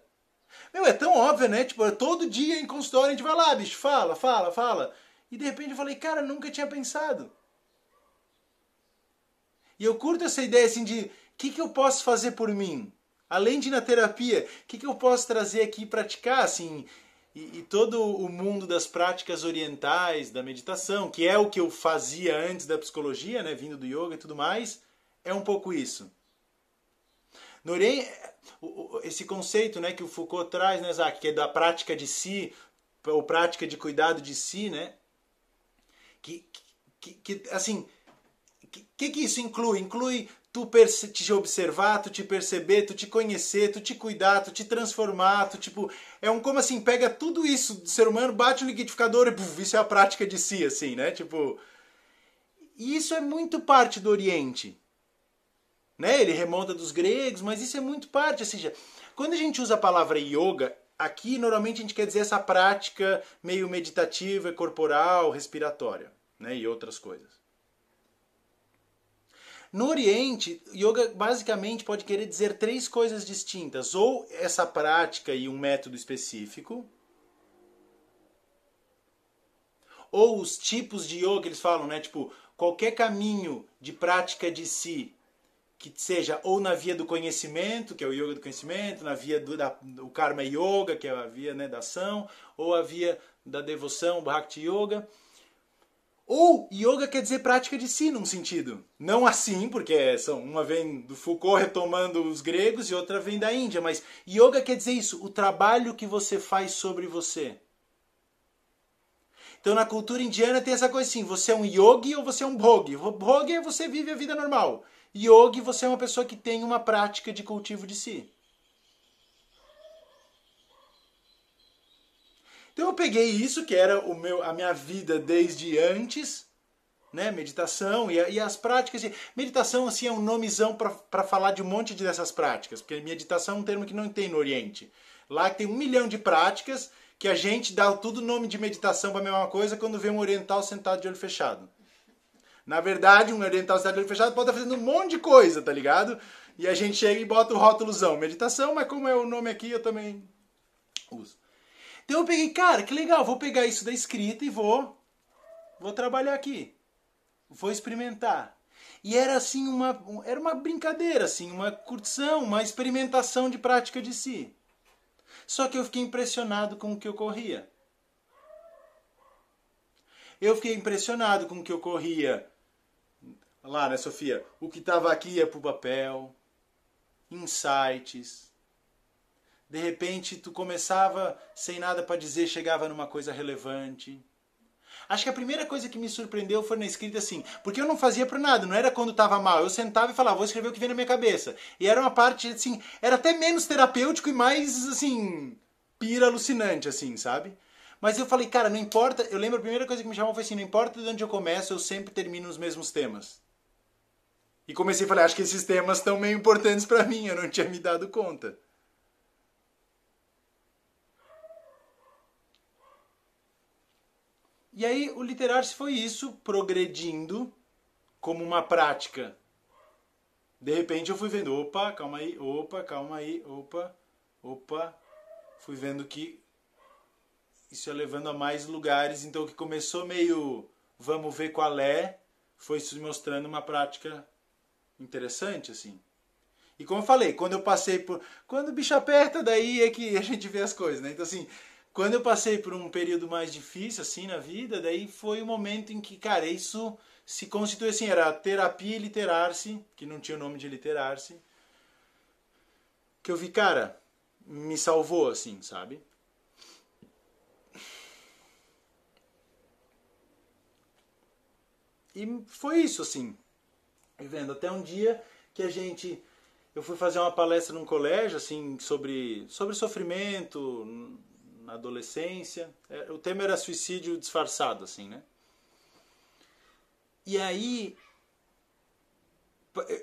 Meu, é tão óbvio, né? Tipo, todo dia em consultório a gente vai lá, bicho, fala, fala, fala. E de repente eu falei, cara, nunca tinha pensado. E eu curto essa ideia assim de, o que, que eu posso fazer por mim? Além de na terapia, o que, que eu posso trazer aqui e praticar, assim, e, e, todo o mundo das práticas orientais, da meditação, que é o que eu fazia antes da psicologia, né, vindo do yoga e tudo mais, é um pouco isso. No Oriente, esse conceito né, que o Foucault traz, né, Zach, que é da prática de si, ou prática de cuidado de si, né, que, que, que assim, o que, que isso inclui? Inclui tu te observar, tu te perceber, tu te conhecer, tu te cuidar, tu te transformar, tu tipo, é um como assim, pega tudo isso do ser humano, bate no liquidificador e isso é a prática de si assim, né? Tipo, e isso é muito parte do Oriente. Né? Ele remonta dos gregos, mas isso é muito parte, ou seja, quando a gente usa a palavra yoga, aqui normalmente a gente quer dizer essa prática meio meditativa, corporal, respiratória, né, e outras coisas. No Oriente, yoga basicamente pode querer dizer três coisas distintas: ou essa prática e um método específico, ou os tipos de yoga, eles falam, né? Tipo, qualquer caminho de prática de si que seja ou na via do conhecimento, que é o yoga do conhecimento, na via do, da, do karma yoga, que é a via né, da ação, ou a via da devoção, o bhakti yoga, ou yoga quer dizer prática de si, num sentido. Não assim, porque são, uma vem do Foucault retomando os gregos e outra vem da Índia, mas yoga quer dizer isso, o trabalho que você faz sobre você. Então na cultura indiana tem essa coisa assim, você é um yogi ou você é um bhogi. Bhogi é você vive a vida normal. Yogi, você é uma pessoa que tem uma prática de cultivo de si. Então eu peguei isso, que era o meu, a minha vida desde antes, né, meditação e, e as práticas. De, meditação assim é um nomezão para falar de um monte de dessas práticas, porque meditação é um termo que não tem no Oriente. Lá tem um milhão de práticas que a gente dá tudo nome de meditação para a mesma coisa quando vê um oriental sentado de olho fechado. Na verdade, um oriental sentado de olho fechado pode estar fazendo um monte de coisa, tá ligado? E a gente chega e bota o rótulozão, meditação, mas como é o nome aqui, eu também uso. Então eu peguei, cara, que legal, vou pegar isso da escrita e vou vou trabalhar aqui. Vou experimentar. E era assim uma era uma brincadeira, assim, uma curtição, uma experimentação de prática de si. Só que eu fiquei impressionado com o que ocorria. Eu fiquei impressionado com o que ocorria lá, né, Sofia? O que estava aqui ia para o papel, insights, de repente tu começava sem nada para dizer, chegava numa coisa relevante. Acho que a primeira coisa que me surpreendeu foi na escrita assim, porque eu não fazia para nada, não era quando estava mal, eu sentava e falava, vou escrever o que vem na minha cabeça. E era uma parte assim, era até menos terapêutico e mais assim, pira alucinante assim, sabe? Mas eu falei, cara, não importa, eu lembro a primeira coisa que me chamou foi assim, não importa de onde eu começo, eu sempre termino os mesmos temas. E comecei a falar, acho que esses temas estão meio importantes para mim, eu não tinha me dado conta. E aí o literar-se foi isso, progredindo como uma prática. De repente eu fui vendo, opa, calma aí, opa, calma aí, opa, opa. Fui vendo que isso ia levando a mais lugares, então o que começou meio vamos ver qual é, foi se mostrando uma prática interessante, assim. E como eu falei, quando eu passei por. Quando o bicho aperta, daí é que [LAUGHS] a gente vê as coisas, né? Então, assim, quando eu passei por um período mais difícil, assim, na vida, daí foi o momento em que, cara, isso se constitui assim: era terapia e literar-se, que não tinha o nome de literar-se. Que eu vi, cara, me salvou, assim, sabe? E foi isso, assim. Vivendo até um dia que a gente. Eu fui fazer uma palestra num colégio, assim, sobre, sobre sofrimento na adolescência. É, o tema era suicídio disfarçado, assim, né? E aí.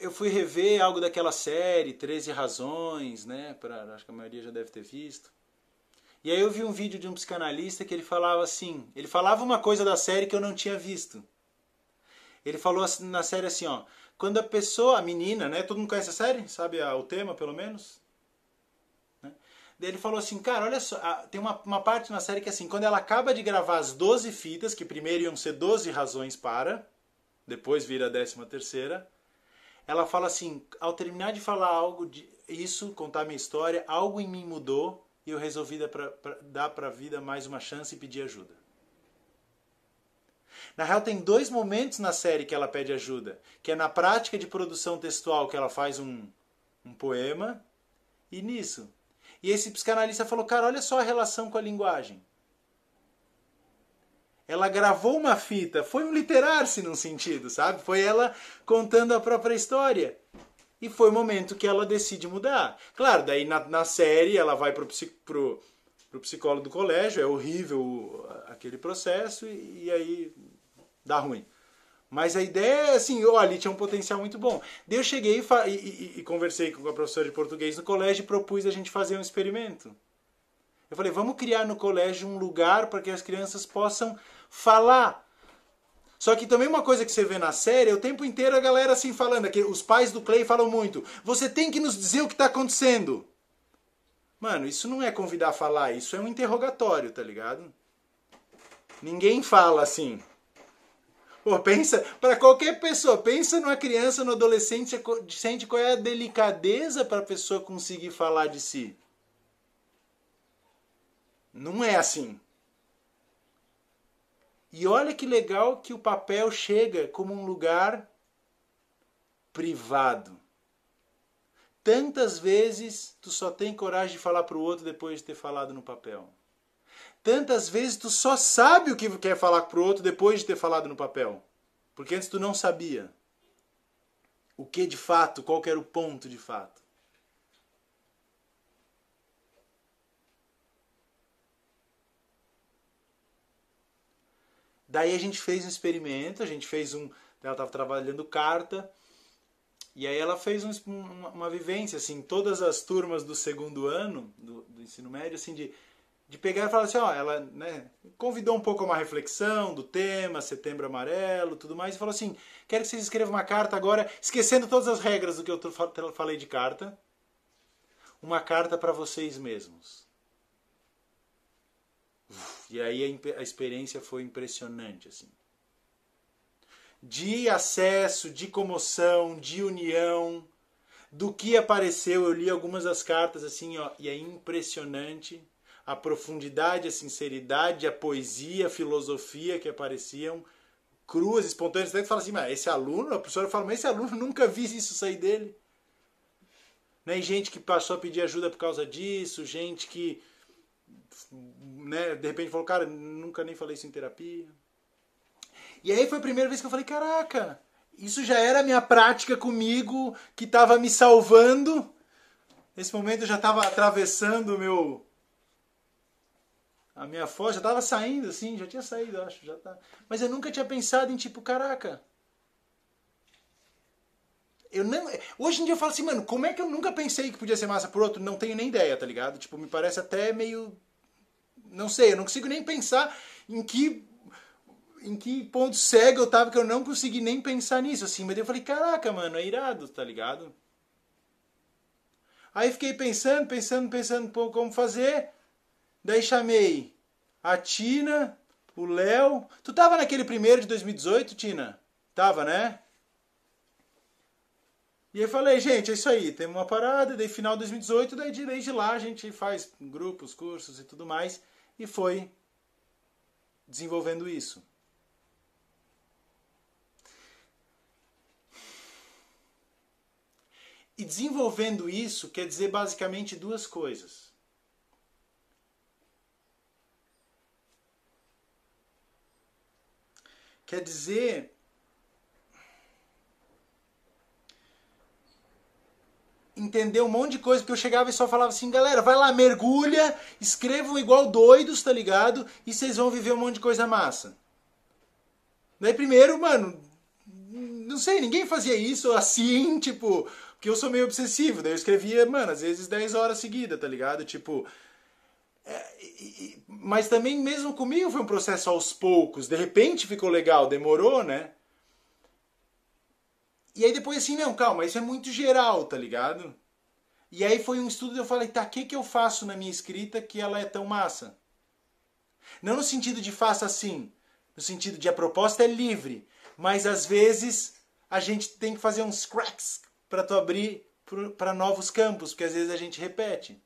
Eu fui rever algo daquela série, 13 Razões, né? Pra, acho que a maioria já deve ter visto. E aí eu vi um vídeo de um psicanalista que ele falava assim. Ele falava uma coisa da série que eu não tinha visto. Ele falou assim, na série assim, ó, quando a pessoa, a menina, né, todo mundo conhece a série, sabe a, o tema pelo menos? Né? Ele falou assim, cara, olha só, tem uma, uma parte na série que é assim, quando ela acaba de gravar as 12 fitas, que primeiro iam ser 12 razões para, depois vira a décima terceira, ela fala assim, ao terminar de falar algo de isso, contar minha história, algo em mim mudou e eu resolvi dar para a vida mais uma chance e pedir ajuda. Na real, tem dois momentos na série que ela pede ajuda, que é na prática de produção textual que ela faz um, um poema e nisso. E esse psicanalista falou, cara, olha só a relação com a linguagem. Ela gravou uma fita, foi um literar-se num sentido, sabe? Foi ela contando a própria história. E foi o momento que ela decide mudar. Claro, daí na, na série ela vai pro, pro, pro psicólogo do colégio, é horrível aquele processo, e, e aí dá ruim. Mas a ideia é assim, olha, ali tinha um potencial muito bom. Daí eu cheguei e, e, e, conversei com a professora de português no colégio e propus a gente fazer um experimento. Eu falei, vamos criar no colégio um lugar para que as crianças possam falar. Só que também uma coisa que você vê na série, é o tempo inteiro a galera assim falando, aqui, os pais do Clay falam muito, você tem que nos dizer o que está acontecendo. Mano, isso não é convidar a falar, isso é um interrogatório, tá ligado? Ninguém fala assim. Pô, pensa, para qualquer pessoa, pensa numa criança, no adolescente, sente qual é a delicadeza para a pessoa conseguir falar de si. Não é assim. E olha que legal que o papel chega como um lugar privado. Tantas vezes tu só tem coragem de falar para o outro depois de ter falado no papel. Tantas vezes tu só sabe o que quer falar pro outro depois de ter falado no papel. Porque antes tu não sabia o que de fato, qual era o ponto de fato. Daí a gente fez um experimento, a gente fez um. Ela estava trabalhando carta, e aí ela fez um, uma, uma, vivência, assim, todas as turmas do segundo ano do, do ensino médio, assim, de de pegar e falar assim, ó, ela né, convidou um pouco a uma reflexão do tema, setembro amarelo, tudo mais, e falou assim, quero que vocês escrevam uma carta agora, esquecendo todas as regras do que eu falei de carta, uma carta para vocês mesmos. E aí a, a experiência foi impressionante, assim. De acesso, de comoção, de união, do que apareceu, eu li algumas das cartas assim, ó, e é impressionante a profundidade, a sinceridade, a poesia, a filosofia que apareciam cruas, espontâneas. Você fala assim, mas esse aluno, a professora fala, mas esse aluno [LAUGHS] nunca vi isso sair dele. Né? E gente que passou a pedir ajuda por causa disso, gente que né, de repente falou, cara, nunca nem falei isso em terapia. E aí foi a primeira vez que eu falei, caraca, isso já era a minha prática comigo, que estava me salvando. Nesse momento eu já estava atravessando o meu a minha foto já tava saindo, assim, já tinha saído, acho. Já tá. Mas eu nunca tinha pensado em tipo, caraca. Eu não, hoje em dia eu falo assim, mano, como é que eu nunca pensei que podia ser massa por outro? Não tenho nem ideia, tá ligado? Tipo, me parece até meio. Não sei, eu não consigo nem pensar em que. Em que ponto cego eu tava que eu não consegui nem pensar nisso, assim. Mas eu falei, caraca, mano, é irado, tá ligado? Aí fiquei pensando, pensando, pensando como fazer. Daí chamei a Tina, o Léo. Tu tava naquele primeiro de 2018, Tina? Tava, né? E eu falei, gente, é isso aí, tem uma parada, daí final de 2018, daí desde lá a gente faz grupos, cursos e tudo mais, e foi desenvolvendo isso. E desenvolvendo isso quer dizer basicamente duas coisas. Quer dizer entender um monte de coisa, porque eu chegava e só falava assim, galera, vai lá, mergulha, escrevam igual doidos, tá ligado? E vocês vão viver um monte de coisa massa. Daí primeiro, mano, não sei, ninguém fazia isso assim, [LAUGHS] tipo, porque eu sou meio obsessivo, daí eu escrevia, mano, às vezes 10 horas seguidas, tá ligado? Tipo, é, e, mas também mesmo comigo foi um processo aos poucos, de repente ficou legal, demorou, né? E aí depois assim, não, calma, isso é muito geral, tá ligado? E aí foi um estudo e eu falei, tá, o que, que eu faço na minha escrita que ela é tão massa? Não no sentido de faça assim, no sentido de a proposta é livre, mas às vezes a gente tem que fazer uns cracks para tu abrir para novos campos, porque às vezes a gente repete.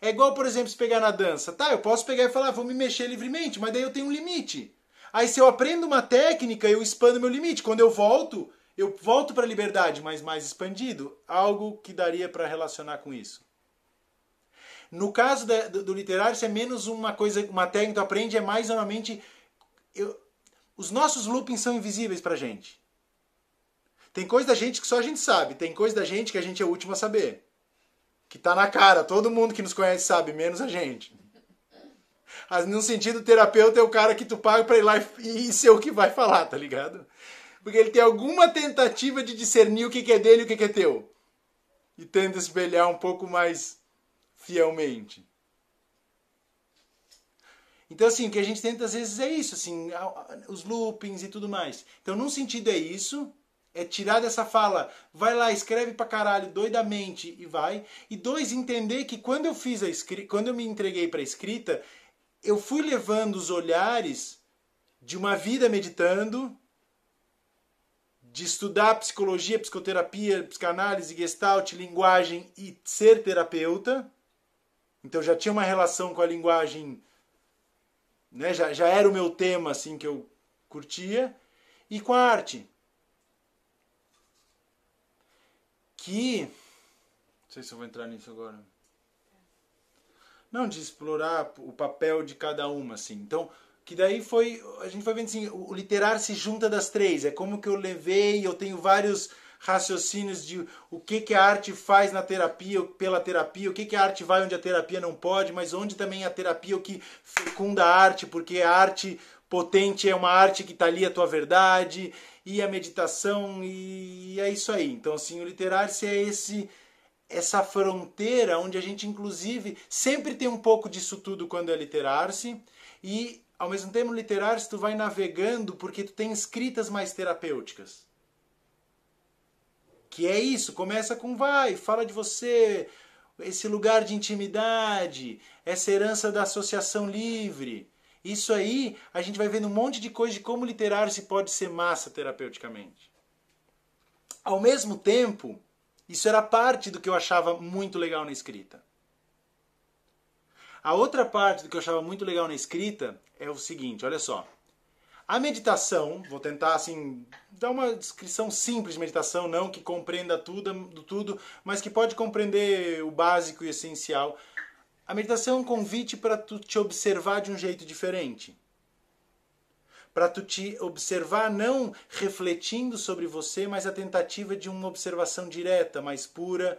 É igual, por exemplo, se pegar na dança. Tá, eu posso pegar e falar, vou me mexer livremente, mas daí eu tenho um limite. Aí se eu aprendo uma técnica, eu expando meu limite. Quando eu volto, eu volto para a liberdade, mas mais expandido, algo que daria para relacionar com isso. No caso do, do, literário, isso é menos uma coisa, uma técnica que tu aprende, é mais normalmente. Eu, os nossos loopings são invisíveis para gente. Tem coisa da gente que só a gente sabe, tem coisa da gente que a gente é o último a saber. Que tá na cara, todo mundo que nos conhece sabe, menos a gente. Mas no sentido terapeuta é o cara que tu paga para ir lá e ser o que vai falar, tá ligado? Porque ele tem alguma tentativa de discernir o que é dele e o que é teu. E tenta espelhar um pouco mais fielmente. Então, assim, o que a gente tenta às vezes é isso, assim, os loopings e tudo mais. Então, num sentido é isso, é tirar dessa fala, vai lá, escreve pra caralho, doidamente, e vai. E dois, entender que quando eu fiz a escrita, quando eu me entreguei pra escrita, eu fui levando os olhares de uma vida meditando, de estudar psicologia, psicoterapia, psicanálise, gestalt, linguagem e ser terapeuta. Então já tinha uma relação com a linguagem, né? já, já era o meu tema assim que eu curtia. E com a arte. Que. Não sei se eu vou entrar nisso agora. Não, de explorar o papel de cada uma, assim. Então, que daí foi a gente foi vendo assim o literário se junta das três é como que eu levei eu tenho vários raciocínios de o que que a arte faz na terapia pela terapia o que que a arte vai onde a terapia não pode mas onde também a terapia o que fecunda a arte porque a arte potente é uma arte que está ali a tua verdade e a meditação e é isso aí então assim o literário é esse essa fronteira onde a gente inclusive sempre tem um pouco disso tudo quando é literar-se e ao mesmo tempo literário, tu vai navegando porque tu tem escritas mais terapêuticas. Que é isso, começa com vai, fala de você, esse lugar de intimidade, essa herança da associação livre. Isso aí, a gente vai vendo um monte de coisa de como literário se pode ser massa terapeuticamente. Ao mesmo tempo, isso era parte do que eu achava muito legal na escrita. A outra parte do que eu achava muito legal na escrita é o seguinte, olha só. A meditação, vou tentar assim dar uma descrição simples de meditação, não que compreenda tudo, tudo, mas que pode compreender o básico e essencial. A meditação é um convite para tu te observar de um jeito diferente. Para tu te observar não refletindo sobre você, mas a tentativa de uma observação direta, mais pura,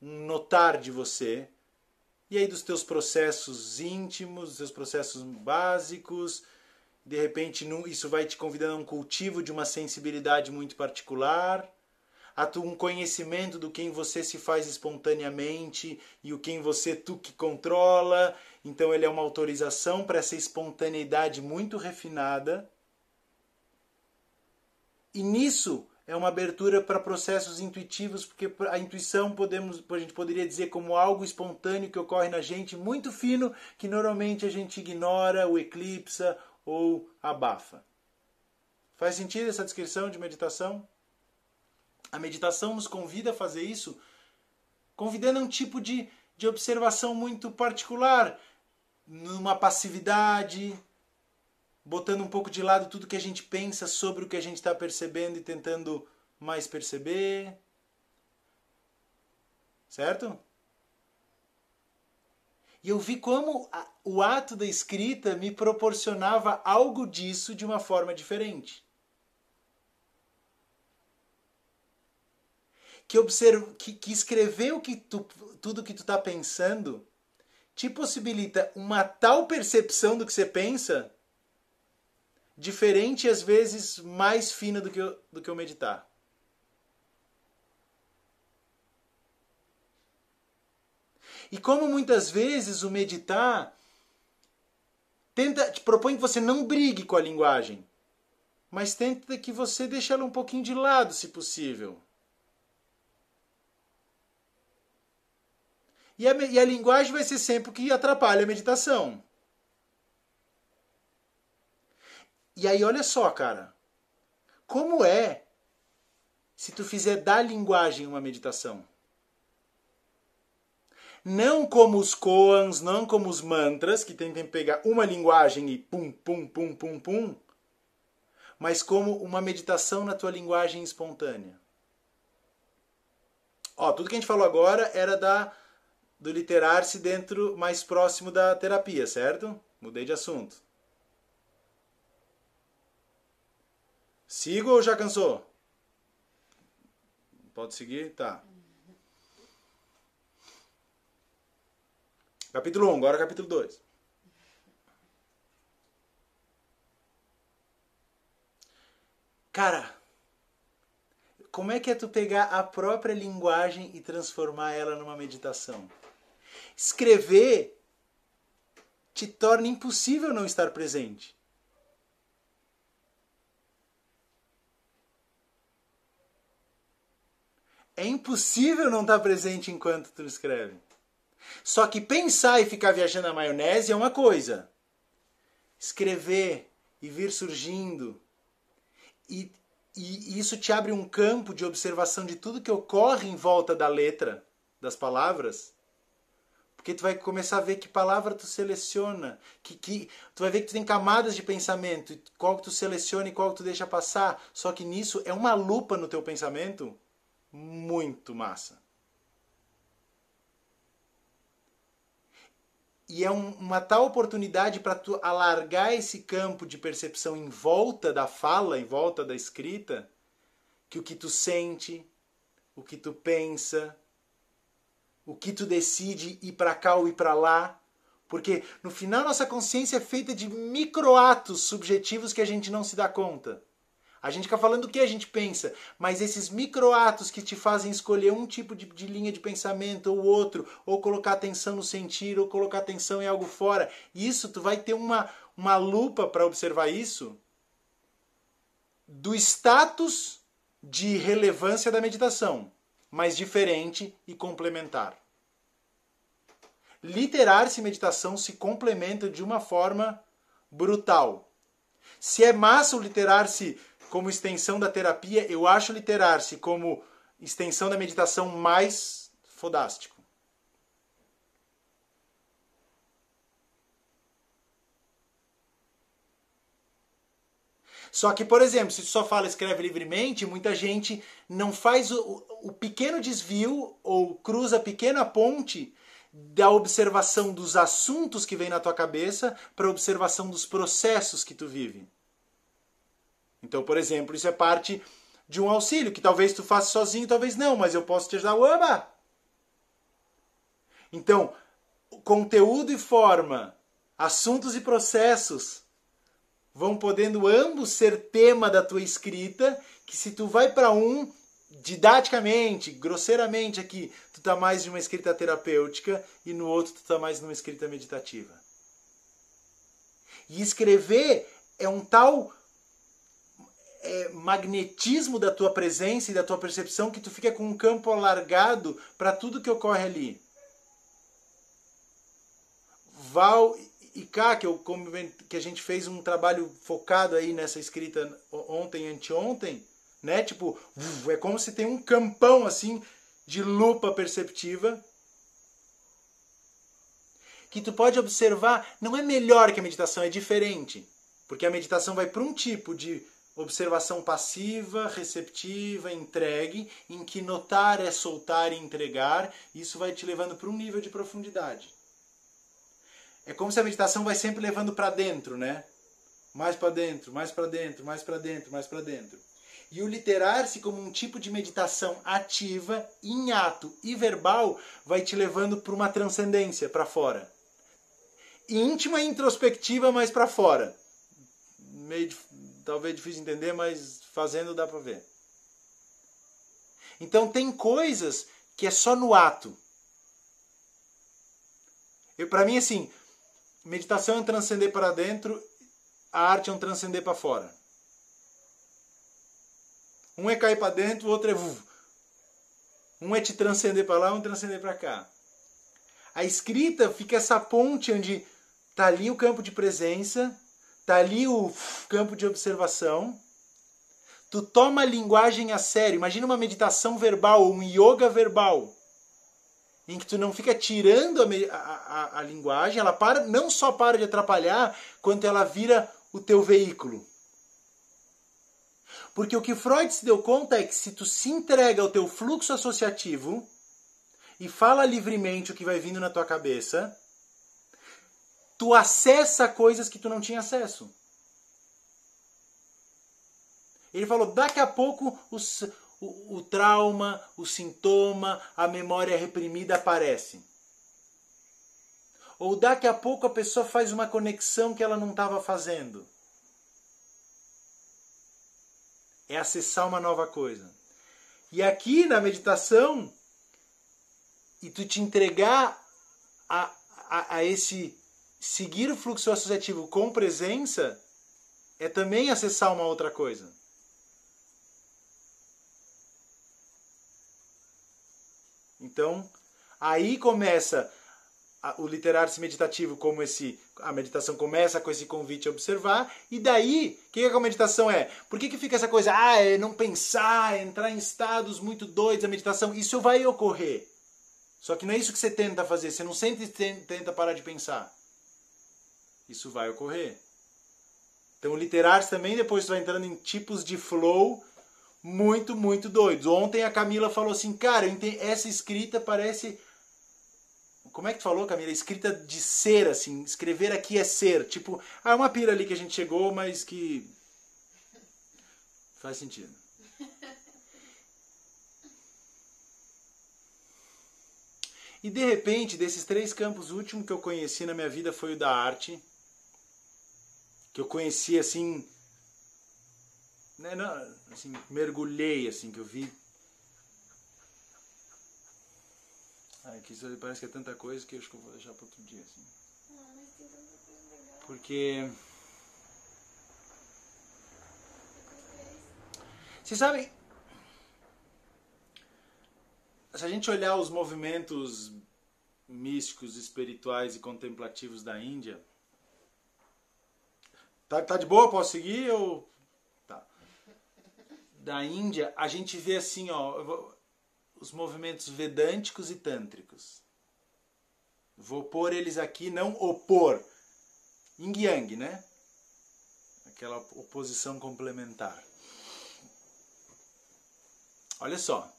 um notar de você, e aí dos teus processos íntimos, dos teus processos básicos, de repente isso vai te convidando a um cultivo de uma sensibilidade muito particular, um conhecimento do quem você se faz espontaneamente e o quem você tu que controla. Então ele é uma autorização para essa espontaneidade muito refinada. E nisso é uma abertura para processos intuitivos, porque a intuição podemos, a gente poderia dizer como algo espontâneo que ocorre na gente, muito fino, que normalmente a gente ignora, ou eclipsa ou abafa. Faz sentido essa descrição de meditação? A meditação nos convida a fazer isso, convidando a um tipo de, de observação muito particular, numa passividade, botando um pouco de lado tudo que a gente pensa sobre o que a gente está percebendo e tentando mais perceber. Certo? E eu vi como o ato da escrita me proporcionava algo disso de uma forma diferente. Que, observa, que, que escrever o que tu, tudo que tu está pensando te possibilita uma tal percepção do que você pensa diferente e às vezes mais fina do que, do que o meditar. E como muitas vezes o meditar tenta, te propõe que você não brigue com a linguagem, mas tenta que você deixe ela um pouquinho de lado, se possível. E a, e a linguagem vai ser sempre o que atrapalha a meditação. E aí, olha só, cara. Como é se tu fizer da linguagem uma meditação? Não como os koans, não como os mantras, que tentem pegar uma linguagem e pum, pum, pum, pum, pum, mas como uma meditação na tua linguagem espontânea. Ó, tudo que a gente falou agora era da do literar-se dentro mais próximo da terapia, certo? Mudei de assunto. Sigo ou já cansou? Pode seguir? Tá. Capítulo 1, agora capítulo 2. Cara, como é que é tu pegar a própria linguagem e transformar ela numa meditação? Escrever te torna impossível não estar presente. É impossível não estar presente enquanto tu escreve. Só que pensar e ficar viajando na maionese é uma coisa. Escrever e vir surgindo. E, e isso te abre um campo de observação de tudo que ocorre em volta da letra, das palavras. Porque tu vai começar a ver que palavra tu seleciona, que, que tu vai ver que tu tem camadas de pensamento, qual que tu seleciona e qual que tu deixa passar. Só que nisso é uma lupa no teu pensamento muito massa. E é um, uma tal oportunidade para tu alargar esse campo de percepção em volta da fala, em volta da escrita, que o que tu sente, o que tu pensa, o que tu decide ir para cá ou ir para lá, porque no final nossa consciência é feita de microatos subjetivos que a gente não se dá conta. A gente fica falando o que a gente pensa, mas esses microatos que te fazem escolher um tipo de, de, linha de pensamento ou outro, ou colocar atenção no sentir, ou colocar atenção em algo fora, isso tu vai ter uma, uma lupa para observar isso do status de relevância da meditação, mas diferente e complementar. Literar-se meditação se complementam de uma forma brutal. Se é massa o literar-se como extensão da terapia, eu acho literar-se como extensão da meditação mais fodástico. Só que, por exemplo, se tu só fala escreve livremente, muita gente não faz o, o pequeno desvio ou cruza a pequena ponte da observação dos assuntos que vem na tua cabeça para a observação dos processos que tu vive. Então, por exemplo, isso é parte de um auxílio que talvez tu faça sozinho, talvez não, mas eu posso te ajudar. Oba! Então, conteúdo e forma, assuntos e processos vão podendo ambos ser tema da tua escrita, que se tu vai para um didaticamente, grosseiramente aqui, tu tá mais de uma escrita terapêutica e no outro tu tá mais numa escrita meditativa. E escrever é um tal é, magnetismo da tua presença e da tua percepção que tu fica com um campo alargado para tudo que ocorre ali. Val e cá, que, eu, que a gente fez um trabalho focado aí nessa escrita ontem, anteontem, né? Tipo, é como se tem um campão assim de lupa perceptiva que tu pode observar, não é melhor que a meditação, é diferente. Porque a meditação vai para um tipo de observação passiva, receptiva, entregue, em que notar é soltar e entregar, isso vai te levando para um nível de profundidade. É como se a meditação vai sempre levando para dentro, né? Mais para dentro, mais para dentro, mais para dentro, mais para dentro. E o literar-se como um tipo de meditação ativa, em ato e verbal, vai te levando para uma transcendência, para fora. Íntima e introspectiva, mas para fora. Meio talvez difícil de entender, mas fazendo dá para ver. Então tem coisas que é só no ato. Para mim, assim, meditação é um transcender para dentro, a arte é um transcender para fora. Um é cair para dentro, o outro é. Um é te transcender para lá, um é transcender para cá. A escrita fica essa ponte onde tá ali o campo de presença, tá ali o campo de observação. Tu toma a linguagem a sério. Imagina uma meditação verbal, um yoga verbal, em que tu não fica tirando a, a, a linguagem, ela para, não só para de atrapalhar, quanto ela vira o teu veículo. Porque o que Freud se deu conta é que se tu se entrega ao teu fluxo associativo e fala livremente o que vai vindo na tua cabeça, tu acessa coisas que tu não tinha acesso. Ele falou, daqui a pouco os, o, o trauma, o sintoma, a memória reprimida aparece. Ou daqui a pouco a pessoa faz uma conexão que ela não estava fazendo. é acessar uma nova coisa. E aqui na meditação, e tu te entregar a, a, a esse seguir o fluxo associativo com presença, é também acessar uma outra coisa. Então, aí começa o literar-se meditativo como esse a meditação começa com esse convite a observar e daí o que, que a meditação é? Por que, que fica essa coisa ah é não pensar é entrar em estados muito doidos a meditação isso vai ocorrer. Só que não é isso que você tenta fazer você não sempre tenta parar de pensar. Isso vai ocorrer. Então literar-se também depois você vai entrando em tipos de flow muito muito doidos ontem a Camila falou assim cara essa escrita parece como é que tu falou, Camila? Escrita de ser, assim. Escrever aqui é ser. Tipo, ah, é uma pira ali que a gente chegou, mas que. Faz sentido. E de repente, desses três campos, o último que eu conheci na minha vida foi o da arte. Que eu conheci assim. Né, não, assim mergulhei, assim, que eu vi Ah, que isso parece que é tanta coisa que eu acho que eu vou deixar para outro dia. Assim. Porque. Vocês sabem. Se a gente olhar os movimentos místicos, espirituais e contemplativos da Índia. Tá, tá de boa? Posso seguir? Ou... Da Índia, a gente vê assim, ó os movimentos vedânticos e tântricos. Vou pôr eles aqui, não opor. Yin Yang, né? Aquela oposição complementar. Olha só.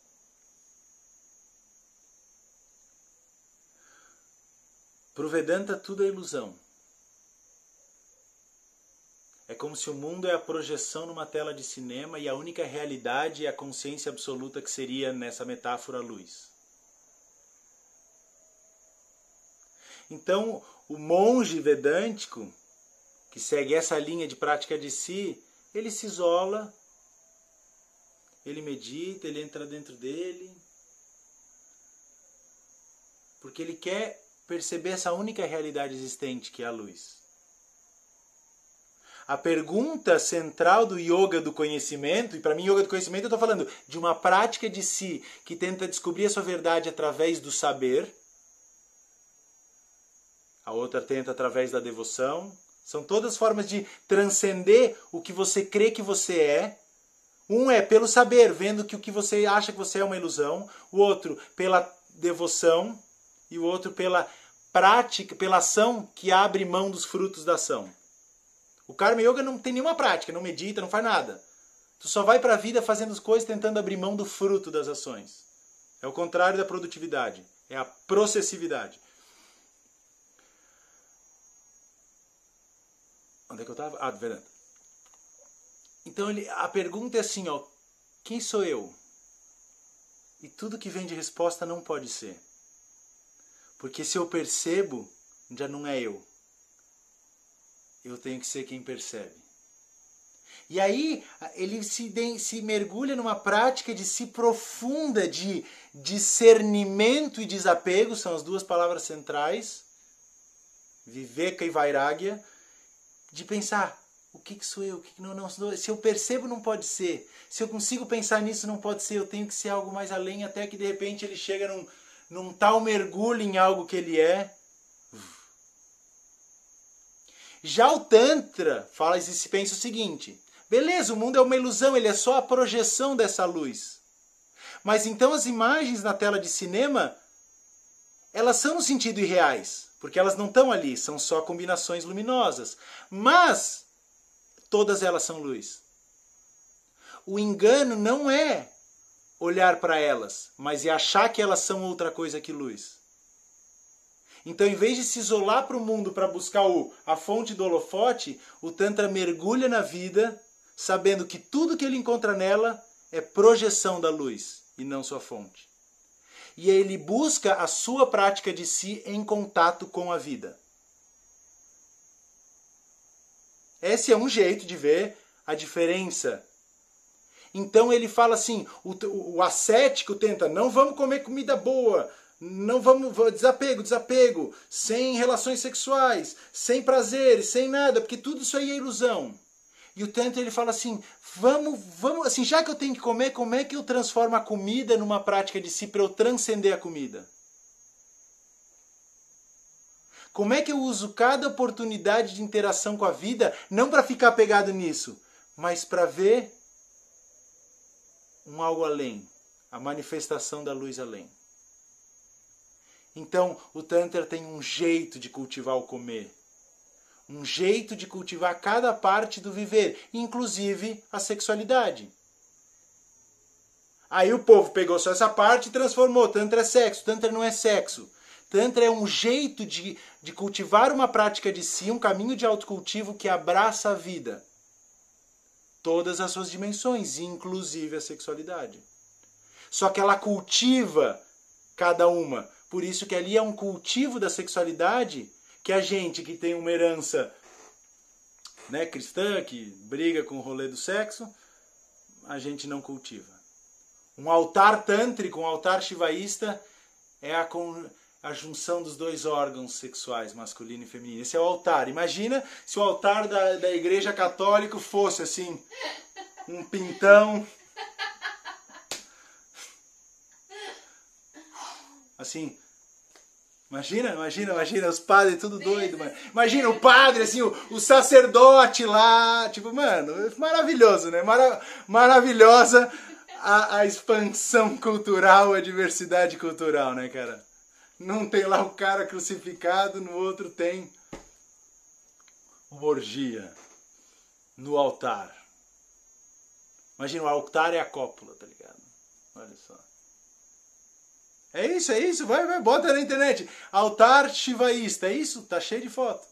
Para o Vedanta, tudo é ilusão. É como se o mundo é a projeção numa tela de cinema e a única realidade é a consciência absoluta que seria, nessa metáfora, a luz. Então, o monge vedântico, que segue essa linha de prática de si, ele se isola, ele medita, ele entra dentro dele, porque ele quer perceber essa única realidade existente que é a luz. A pergunta central do yoga do conhecimento, e para mim, yoga do conhecimento, eu estou falando de uma prática de si que tenta descobrir a sua verdade através do saber. a outra tenta através da devoção. São todas formas de transcender o que você crê que você é. Um é pelo saber, vendo que o que você acha que você é uma ilusão. O outro pela devoção. E o outro pela prática, pela ação que abre mão dos frutos da ação. O Karma Yoga não tem nenhuma prática, não medita, não faz nada. Tu só vai para a vida fazendo as coisas tentando abrir mão do fruto das ações. É o contrário da produtividade, é a processividade. Onde é que eu estava? Ah, verdade. Então ele, a pergunta é assim, ó, quem sou eu? E tudo que vem de resposta não pode ser. Porque se eu percebo, já não é eu. Eu tenho que ser quem percebe. E aí ele se, se mergulha numa prática de se profunda de discernimento e desapego, são as duas palavras centrais, viveka e vairagya, de pensar o que, que sou eu, o que, que não, não, se eu percebo não pode ser, se eu consigo pensar nisso não pode ser, eu tenho que ser algo mais além, até que de repente ele chega num, num tal mergulho em algo que ele é. Já o Tantra fala e se pensa o seguinte: beleza, o mundo é uma ilusão, ele é só a projeção dessa luz. Mas então as imagens na tela de cinema, elas são no sentido irreais, porque elas não estão ali, são só combinações luminosas. Mas todas elas são luz. O engano não é olhar para elas, mas é achar que elas são outra coisa que luz. Então, em vez de se isolar para o mundo para buscar o, a fonte do holofote, o Tantra mergulha na vida, sabendo que tudo que ele encontra nela é projeção da luz e não sua fonte. E ele busca a sua prática de si em contato com a vida. Esse é um jeito de ver a diferença. Então ele fala assim: o, o ascético tenta, não vamos comer comida boa, não vamos desapego, desapego, sem relações sexuais, sem prazeres, sem nada, porque tudo isso aí é ilusão. E o Tantra ele fala assim: vamos, vamos, assim, já que eu tenho que comer, como é que eu transformo a comida numa prática de si para eu transcender a comida? Como é que eu uso cada oportunidade de interação com a vida, não para ficar pegado nisso, mas para ver um algo além, a manifestação da luz além. Então, o Tantra tem um jeito de cultivar o comer um jeito de cultivar cada parte do viver, inclusive a sexualidade. Aí o povo pegou só essa parte e transformou. Tantra é sexo, Tantra não é sexo. Tantra é um jeito de, de cultivar uma prática de si, um caminho de autocultivo que abraça a vida. Todas as suas dimensões, inclusive a sexualidade. Só que ela cultiva cada uma. Por isso que ali é um cultivo da sexualidade que a gente que tem uma herança né, cristã, que briga com o rolê do sexo, a gente não cultiva. Um altar tântrico, um altar shivaísta, é a, a junção dos dois órgãos sexuais, masculino e feminino. Esse é o altar. Imagina se o altar da, da igreja católica fosse assim, um pintão. Assim, Imagina, imagina, imagina, os padres tudo doido, mano. Imagina o padre, assim, o, o sacerdote lá, tipo, mano, maravilhoso, né? Mara, maravilhosa a, a expansão cultural, a diversidade cultural, né, cara? Não tem lá o cara crucificado, no outro tem uma orgia no altar. Imagina, o altar é a cópula, tá ligado? Olha só. É isso, é isso, vai, vai, bota na internet. Altar shivaísta, é isso? Tá cheio de foto.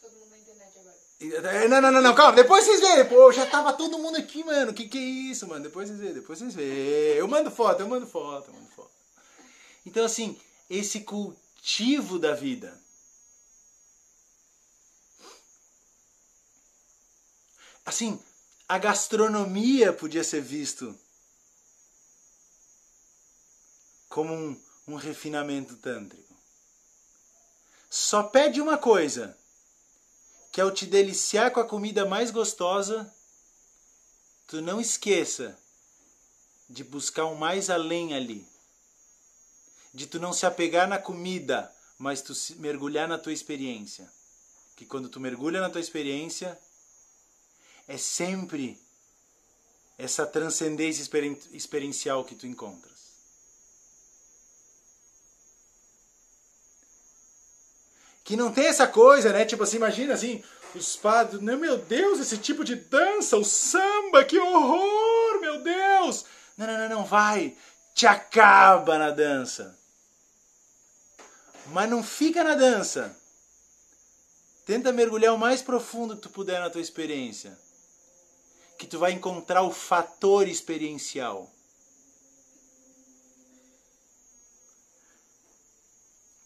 Todo mundo na internet agora. É,
não, não, não, não, calma, depois vocês veem. Pô, já tava todo mundo aqui, mano. Que que é isso, mano? Depois vocês veem, depois vocês veem. Eu mando foto, eu mando foto, eu mando foto. Então, assim, esse cultivo da vida. Assim, a gastronomia podia ser visto como um, um refinamento tântrico. Só pede uma coisa, que ao te deliciar com a comida mais gostosa, tu não esqueça de buscar um mais além ali. de tu não se apegar na comida, mas tu mergulhar na tua experiência. Que quando tu mergulha na tua experiência, é sempre essa transcendência experiencial que tu encontras. Que não tem essa coisa, né? Tipo assim, imagina assim, os padres, né? meu Deus, esse tipo de dança, o samba, que horror, meu Deus! Não, não, não, não, vai, te acaba na dança. Mas não fica na dança. Tenta mergulhar o mais profundo que tu puder na tua experiência que tu vai encontrar o fator experiencial.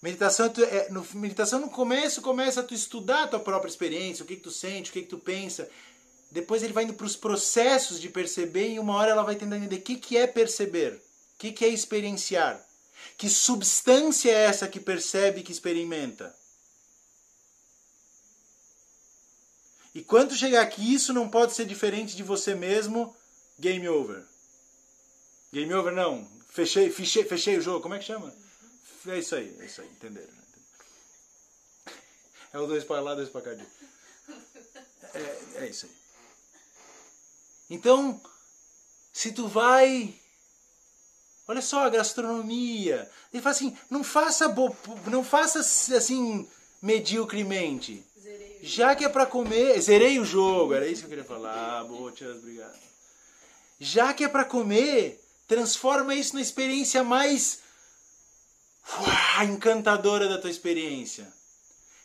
Meditação, é, no, meditação no começo começa a tu estudar a tua própria experiência, o que, que tu sente, o que, que tu pensa. Depois ele vai indo para os processos de perceber e uma hora ela vai tentando entender o que, que é perceber, o que, que é experienciar. Que substância é essa que percebe, que experimenta? E quando chegar aqui, isso não pode ser diferente de você mesmo, game over. Game over não, fechei, fechei, fechei o jogo, como é que chama? É isso aí, é isso aí, entenderam? Né? É o dois para lá, dois para cá. É, é isso aí. Então, se tu vai Olha só a gastronomia. Ele fala assim, não faça bo... não faça assim mediocremente. Já que é para comer, zerei o jogo, era isso que eu queria falar. Boa, Tias, obrigado. Já que é para comer, transforma isso na experiência mais encantadora da tua experiência.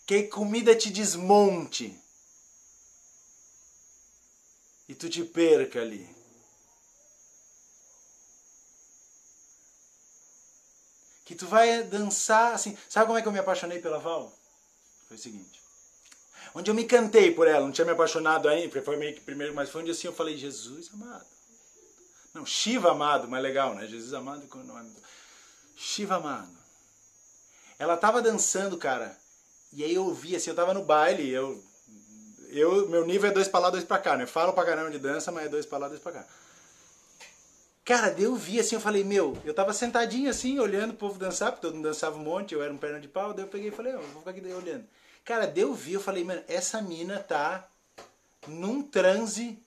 Que a comida te desmonte. E tu te perca ali. Que tu vai dançar assim. Sabe como é que eu me apaixonei pela Val? Foi o seguinte onde eu me cantei por ela, não tinha me apaixonado ainda, foi meio que primeiro, mas foi onde assim eu falei, Jesus amado. Não, Shiva amado, mais legal, né? Jesus amado com o nome. Shiva amado. Ela tava dançando, cara, e aí eu ouvi assim, eu tava no baile, eu eu meu nível é dois pra lá, dois pra cá, né? Eu falo pra caramba de dança, mas é dois pra lá, dois pra cá. Cara, eu vi assim, eu falei, meu, eu tava sentadinho assim, olhando o povo dançar, porque todo mundo dançava um monte, eu era um perna de pau, daí eu peguei e falei, oh, vou ficar aqui olhando. Cara, deu vi, eu falei, mano, essa mina tá num transe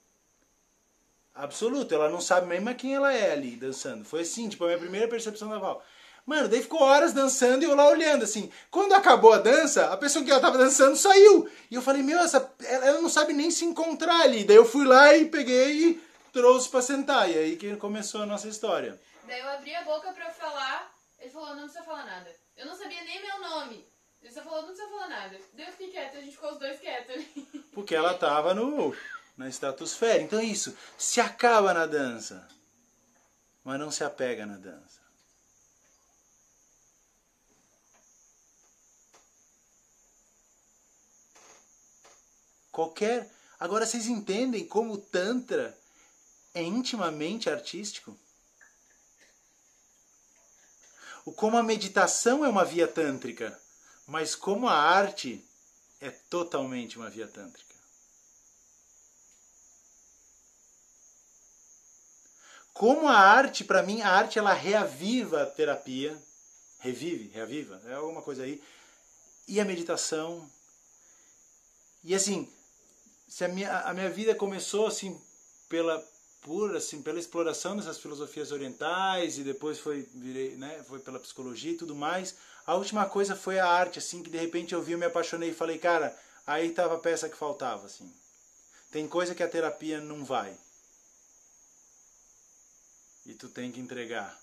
absoluto. Ela não sabe mesmo quem ela é ali dançando. Foi assim, tipo, a minha primeira percepção da Val. Mano, daí ficou horas dançando e eu lá olhando, assim. Quando acabou a dança, a pessoa que ela tava dançando saiu. E eu falei, meu, essa, ela não sabe nem se encontrar ali. Daí eu fui lá e peguei e trouxe pra sentar. E aí que começou a nossa história.
Daí eu abri a boca pra falar, ele falou, não precisa falar nada. Eu não sabia nem meu nome. Ele falou, não precisa falar nada. Daí eu fiquei quieta, a gente ficou os dois quietos ali. [LAUGHS]
Porque ela tava no, na estratosfera. Então é isso. Se acaba na dança, mas não se apega na dança. Qualquer. Agora vocês entendem como o Tantra é intimamente artístico? O como a meditação é uma via tântrica. Mas como a arte é totalmente uma via tântrica. Como a arte, para mim, a arte ela reaviva a terapia, revive, reaviva, é alguma coisa aí, e a meditação. E assim, se a minha, a minha vida começou assim pela por assim pela exploração dessas filosofias orientais e depois foi virei, né, foi pela psicologia e tudo mais, a última coisa foi a arte, assim, que de repente eu vi, eu me apaixonei e falei, cara, aí estava a peça que faltava, assim. Tem coisa que a terapia não vai. E tu tem que entregar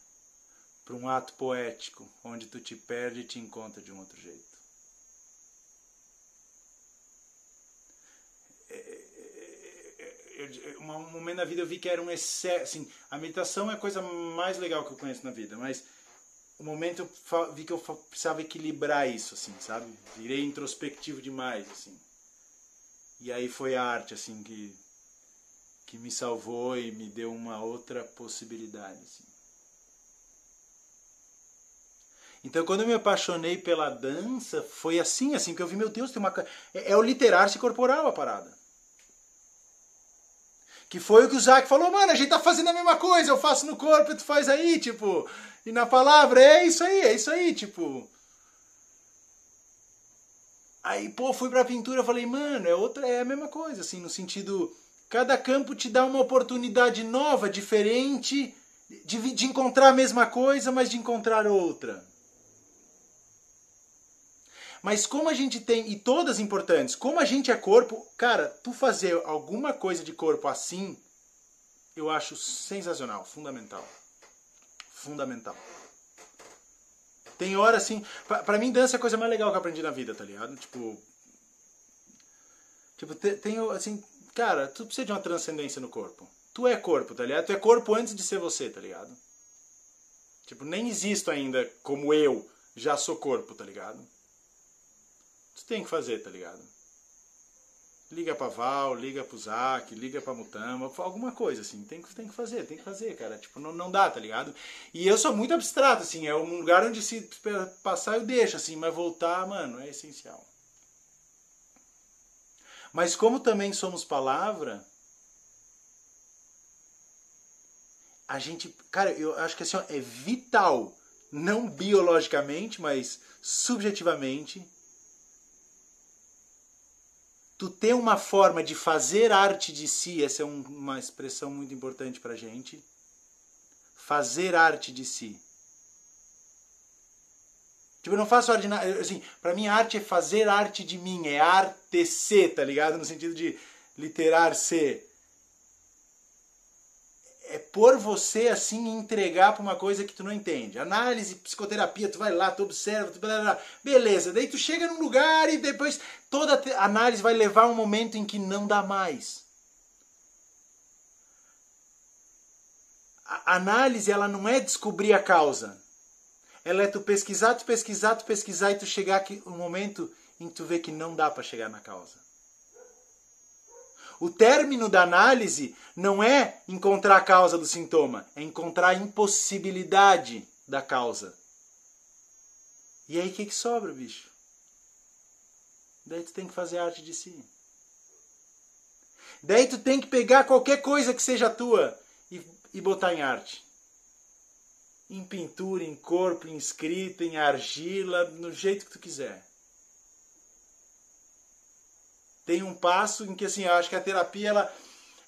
para um ato poético, onde tu te perde e te encontra de um outro jeito. É, é, é, um momento na vida eu vi que era um excesso. Assim, a meditação é a coisa mais legal que eu conheço na vida, mas o momento eu vi que eu precisava equilibrar isso, assim, sabe? Virei introspectivo demais, assim. E aí foi a arte, assim, que, que me salvou e me deu uma outra possibilidade, assim. Então, quando eu me apaixonei pela dança, foi assim, assim, que eu vi, meu Deus, tem uma... É, é o literar-se corporal a parada. Que foi o que o Zac falou, mano, a gente tá fazendo a mesma coisa, eu faço no corpo e tu faz aí, tipo. E na palavra, é isso aí, é isso aí, tipo. Aí, pô, fui pra pintura, falei, mano, é outra, é a mesma coisa, assim, no sentido. Cada campo te dá uma oportunidade nova, diferente, de, de encontrar a mesma coisa, mas de encontrar outra. Mas como a gente tem, e todas importantes, como a gente é corpo, cara, tu fazer alguma coisa de corpo assim, eu acho sensacional, fundamental. Fundamental. Tem hora assim, pra, mim dança é a coisa mais legal que eu aprendi na vida, tá ligado? Tipo, tipo, tem assim, cara, tu precisa de uma transcendência no corpo. Tu é corpo, tá ligado? Tu é corpo antes de ser você, tá ligado? Tipo, nem existo ainda como eu, já sou corpo, tá ligado? Tu tem que fazer, tá ligado? Liga pra Val, liga pro Zac, liga pra Mutama, alguma coisa, assim. Tem que, tem que fazer, tem que fazer, cara. Tipo, não, não dá, tá ligado? E eu sou muito abstrato, assim. É um lugar onde se passar eu deixo, assim. Mas voltar, mano, é essencial. Mas como também somos palavra, a gente, cara, eu acho que assim, ó, é vital, não biologicamente, mas subjetivamente, tu ter uma forma de fazer arte de si, essa é um, uma expressão muito importante pra gente. Fazer arte de si. Tipo, eu não faço arte, assim, pra mim arte é fazer arte de mim, é arte ser, tá ligado? No sentido de literar ser é por você assim entregar para uma coisa que tu não entende. Análise, psicoterapia, tu vai lá, tu observa, tu blá, blá, beleza. Daí tu chega num lugar e depois toda análise vai levar um momento em que não dá mais. A análise ela não é descobrir a causa. Ela é tu pesquisar, tu pesquisar, tu pesquisar e tu chegar aqui um momento em que tu vê que não dá para chegar na causa. O término da análise não é encontrar a causa do sintoma, é encontrar a impossibilidade da causa. E aí o que, que sobra, bicho? Daí tu tem que fazer arte de si. Daí tu tem que pegar qualquer coisa que seja tua e, e botar em arte. Em pintura, em corpo, em escrita, em argila, no jeito que tu quiser tem um passo em que assim, eu acho que a terapia ela,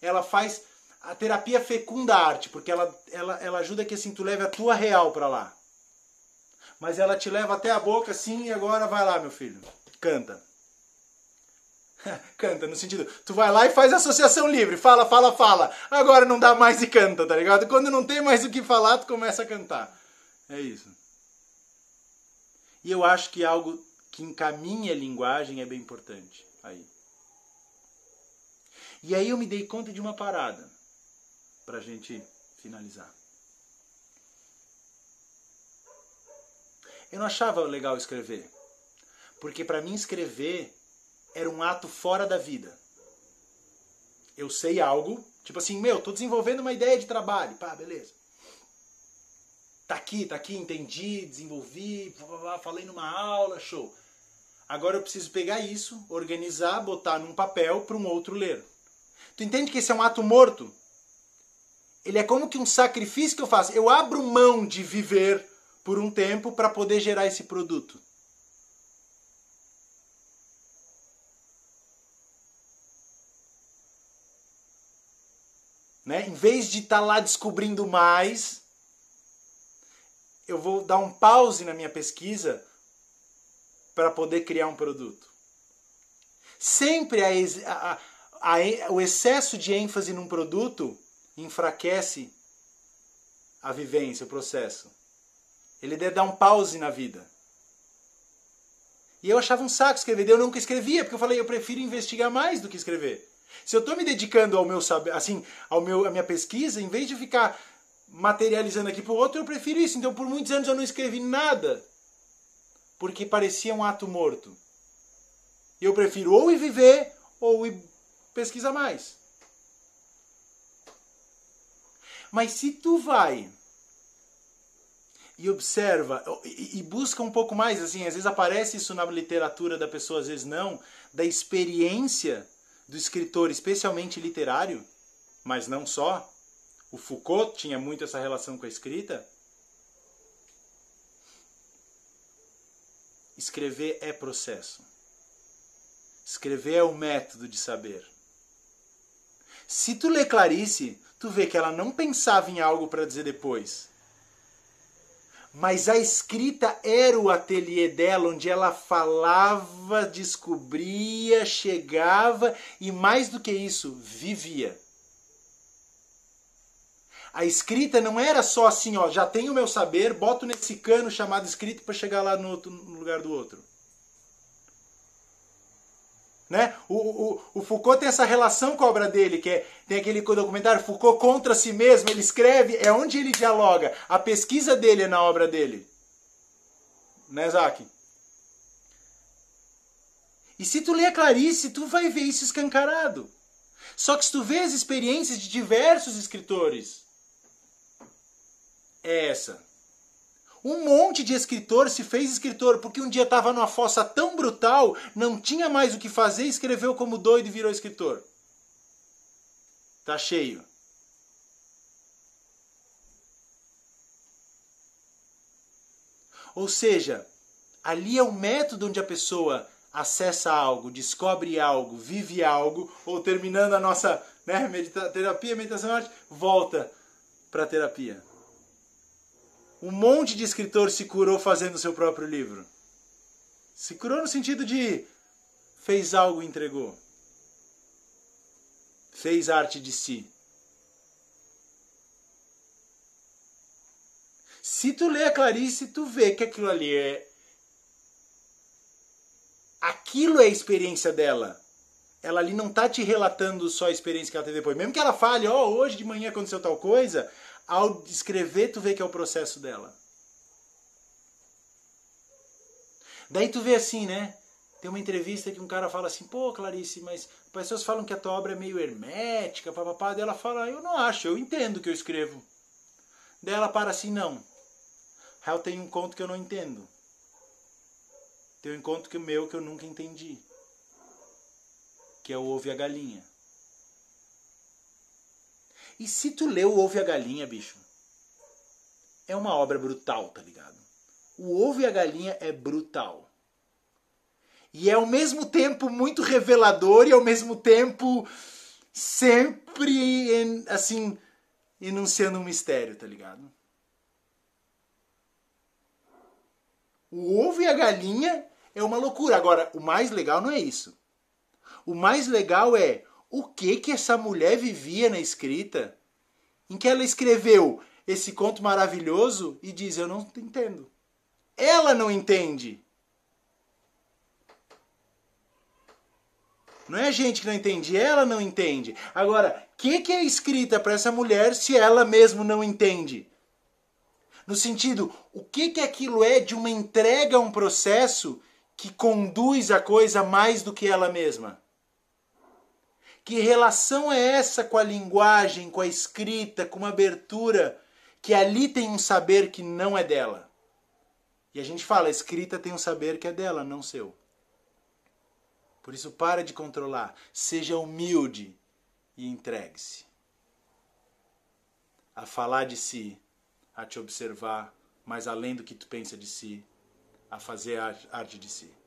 ela faz a terapia fecunda a arte, porque ela, ela, ela ajuda que assim tu leve a tua real para lá. Mas ela te leva até a boca assim e agora vai lá, meu filho. Canta. [LAUGHS] canta no sentido, tu vai lá e faz associação livre, fala, fala, fala. Agora não dá mais e canta, tá ligado? Quando não tem mais o que falar, tu começa a cantar. É isso. E eu acho que algo que encaminha a linguagem é bem importante aí. E aí eu me dei conta de uma parada, para a gente finalizar. Eu não achava legal escrever, porque para mim escrever era um ato fora da vida. Eu sei algo, tipo assim, meu, tô desenvolvendo uma ideia de trabalho, pá, beleza. Tá aqui, tá aqui, entendi, desenvolvi, falei numa aula, show. Agora eu preciso pegar isso, organizar, botar num papel para um outro ler. Tu entende que esse é um ato morto? Ele é como que um sacrifício que eu faço. Eu abro mão de viver por um tempo para poder gerar esse produto. Né? Em vez de estar tá lá descobrindo mais, eu vou dar um pause na minha pesquisa para poder criar um produto. Sempre a, a, a, o excesso de ênfase num produto enfraquece a vivência, o processo. Ele deve dar um pause na vida. E eu achava um saco escrever. Eu nunca escrevia, porque eu falei, eu prefiro investigar mais do que escrever. Se eu estou me dedicando ao meu saber, assim, ao meu, à minha pesquisa, em vez de ficar materializando aqui para o outro, eu prefiro isso. Então, por muitos anos eu não escrevi nada, porque parecia um ato morto. Eu prefiro ou ir viver ou ir pesquisa mais. Mas se tu vai e observa e, busca um pouco mais, assim, às vezes aparece isso na literatura da pessoa, às vezes não, da experiência do escritor, especialmente literário, mas não só. O Foucault tinha muito essa relação com a escrita. Escrever é processo. Escrever é o método de saber. Se tu lê Clarice, tu vê que ela não pensava em algo para dizer depois. Mas a escrita era o ateliê dela, onde ela falava, descobria, chegava e mais do que isso, vivia. A escrita não era só assim, ó, já tenho o meu saber, boto nesse cano chamado escrita para chegar lá no, outro, no, lugar do outro. Né? O, o, o, Foucault tem essa relação com a obra dele, que é, tem aquele documentário Foucault contra si mesmo, ele escreve, é onde ele dialoga. A pesquisa dele é na obra dele. Né, Zac? E se tu lê a Clarice, tu vai ver isso escancarado. Só que se tu vê as experiências de diversos escritores, é essa. Um monte de escritor se fez escritor porque um dia estava numa fossa tão brutal, não tinha mais o que fazer, escreveu como doido e virou escritor. Tá cheio. Ou seja, ali é o método onde a pessoa acessa algo, descobre algo, vive algo, ou terminando a nossa né, medita terapia, meditação arte, volta para a terapia. Um monte de escritor se curou fazendo seu próprio livro. Se curou no sentido de fez algo e entregou. Fez arte de si. Se tu lê a Clarice, tu vê que aquilo ali é. Aquilo é a experiência dela. Ela ali não tá te relatando só a experiência que ela teve depois. Mesmo que ela fale, ó, oh, hoje de manhã aconteceu tal coisa, ao escrever, tu vê que é o processo dela. Daí tu vê assim, né? Tem uma entrevista que um cara fala assim, pô, Clarice, mas pessoas falam que a tua obra é meio hermética, papapá. Daí ela fala, eu não acho, eu entendo que eu escrevo. Daí ela para assim, não. Eu tenho um conto que eu não entendo. Tem um encontro que meu que eu nunca entendi. Que é o Ovo e a Galinha. E se tu leu o Ovo e a Galinha, bicho, é uma obra brutal, tá ligado? O Ovo e a Galinha é brutal. E é ao mesmo tempo muito revelador e ao mesmo tempo sempre, assim, enunciando um mistério, tá ligado? O ovo e a galinha é uma loucura. Agora, o mais legal não é isso. O mais legal é o que que essa mulher vivia na escrita, em que ela escreveu esse conto maravilhoso e diz: Eu não entendo. Ela não entende. Não é a gente que não entende, ela não entende. Agora, o que, que é escrita para essa mulher se ela mesmo não entende? No sentido, o que, que aquilo é de uma entrega a um processo que conduz a coisa mais do que ela mesma? Que relação é essa com a linguagem, com a escrita, com uma abertura que ali tem um saber que não é dela? E a gente fala, a escrita tem um saber que é dela, não seu. Por isso, para de controlar. Seja humilde e entregue-se. A falar de si, a te observar, mais além do que tu pensa de si, a fazer arte de si.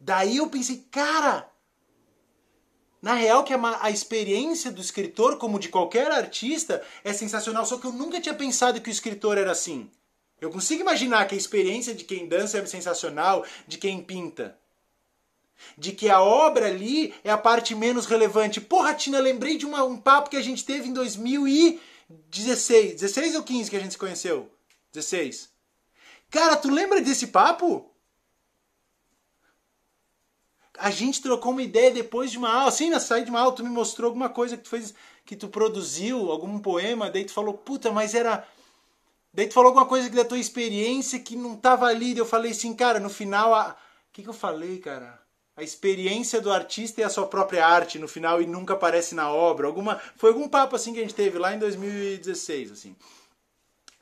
Daí eu pensei, cara, na real que a, experiência do escritor, como de qualquer artista, é sensacional, só que eu nunca tinha pensado que o escritor era assim. Eu consigo imaginar que a experiência de quem dança é sensacional, de quem pinta. De que a obra ali é a parte menos relevante. Porra, Tina, lembrei de uma, um papo que a gente teve em 2016. 16 ou 15 que a gente se conheceu? 16. Cara, tu lembra desse papo? A gente trocou uma ideia depois de uma aula. Assim, na saída de uma aula, tu me mostrou alguma coisa que tu fez, que tu produziu, algum poema, daí tu falou, puta, mas era Daí tu falou alguma coisa da tua experiência que não tava ali. Daí eu falei assim, cara, no final. O que, que eu falei, cara? A experiência do artista é a sua própria arte no final e nunca aparece na obra. Alguma, foi algum papo assim que a gente teve lá em 2016, assim.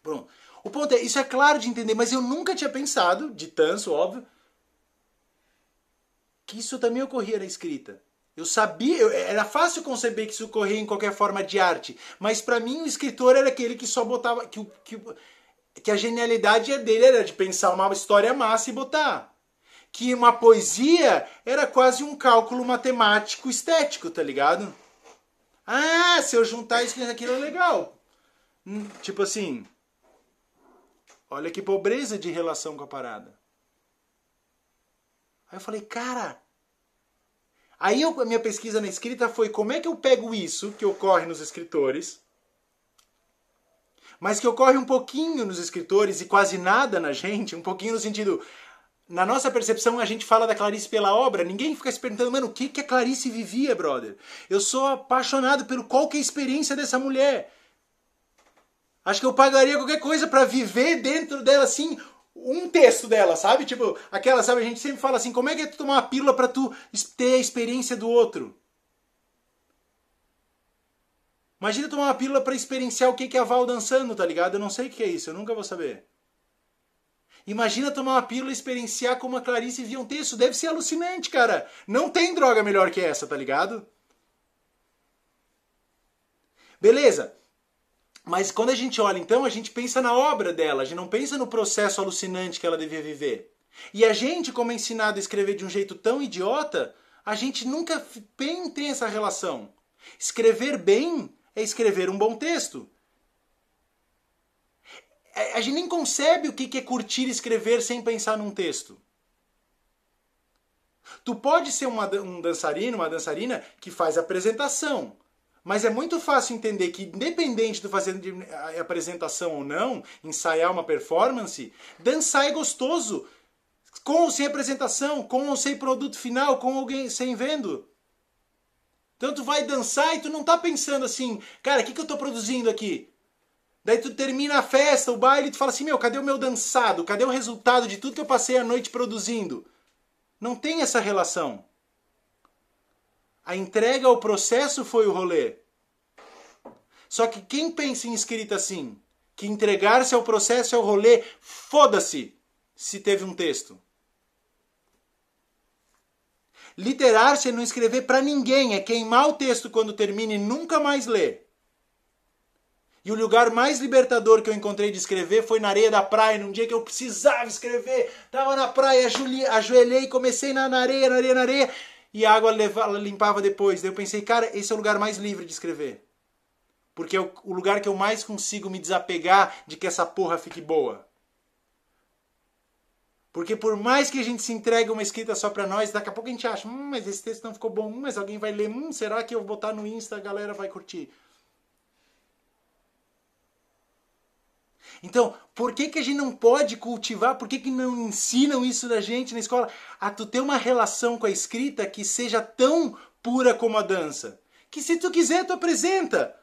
Pronto. O ponto é, isso é claro de entender, mas eu nunca tinha pensado, de tanso, óbvio, que isso também ocorria na escrita. Eu sabia, eu, era fácil conceber que isso ocorria em qualquer forma de arte, mas para mim o escritor era aquele que só botava que, que, que a genialidade dele era de pensar uma história massa e botar. Que uma poesia era quase um cálculo matemático estético, tá ligado? Ah, se eu juntar isso com aquilo é legal. Hum, tipo assim, olha que pobreza de relação com a parada. Aí eu falei, cara, Aí eu, a minha pesquisa na escrita foi como é que eu pego isso que ocorre nos escritores, mas que ocorre um pouquinho nos escritores e quase nada na gente, um pouquinho no sentido. Na nossa percepção, a gente fala da Clarice pela obra, ninguém fica se perguntando, mano, o que, que a Clarice vivia, brother? Eu sou apaixonado pelo qual que é a experiência dessa mulher. Acho que eu pagaria qualquer coisa para viver dentro dela assim um texto dela, sabe? Tipo, aquela, sabe? A gente sempre fala assim, como é que é tu tomar uma pílula para tu ter a experiência do outro? Imagina tomar uma pílula para experienciar o que é a Val dançando, tá ligado? Eu não sei o que é isso, eu nunca vou saber. Imagina tomar uma pílula e experienciar como a Clarice via um texto. Deve ser alucinante, cara. Não tem droga melhor que essa, tá ligado? Beleza. Mas quando a gente olha, então, a gente pensa na obra dela, a gente não pensa no processo alucinante que ela devia viver. E a gente, como é ensinado a escrever de um jeito tão idiota, a gente nunca bem tem essa relação. Escrever bem é escrever um bom texto. É, a gente nem concebe o que é curtir escrever sem pensar num texto. Tu pode ser uma, um dançarino, uma dançarina que faz apresentação, mas é muito fácil entender que, independente do fazer de apresentação ou não, ensaiar uma performance, dançar é gostoso. Com ou sem apresentação, com ou sem produto final, com alguém sem vendo. Então tu vai dançar e tu não tá pensando assim, cara, o que, que eu tô produzindo aqui? Daí tu termina a festa, o baile, e tu fala assim, meu, cadê o meu dançado? Cadê o resultado de tudo que eu passei a noite produzindo? Não tem essa relação. A entrega ao processo foi o rolê. Só que quem pensa em escrita assim, que entregar-se ao processo é o rolê, foda-se se teve um texto. Literar-se é não escrever para ninguém, é queimar o texto quando termina e nunca mais ler. E o lugar mais libertador que eu encontrei de escrever foi na areia da praia, num dia que eu precisava escrever. Tava na praia, ajoelhei, comecei na areia, na areia, na areia e a água levava, limpava depois. Daí eu pensei, cara, esse é o lugar mais livre de escrever. Porque é o lugar que eu mais consigo me desapegar de que essa porra fique boa. Porque por mais que a gente se entregue uma escrita só para nós, daqui a pouco a gente acha, hum, mas esse texto não ficou bom, hum, mas alguém vai ler, hum, será que eu vou botar no Insta a galera vai curtir? Então, por que, que a gente não pode cultivar, por que, que não ensinam isso da gente na escola? A tu ter uma relação com a escrita que seja tão pura como a dança. Que se tu quiser, tu apresenta.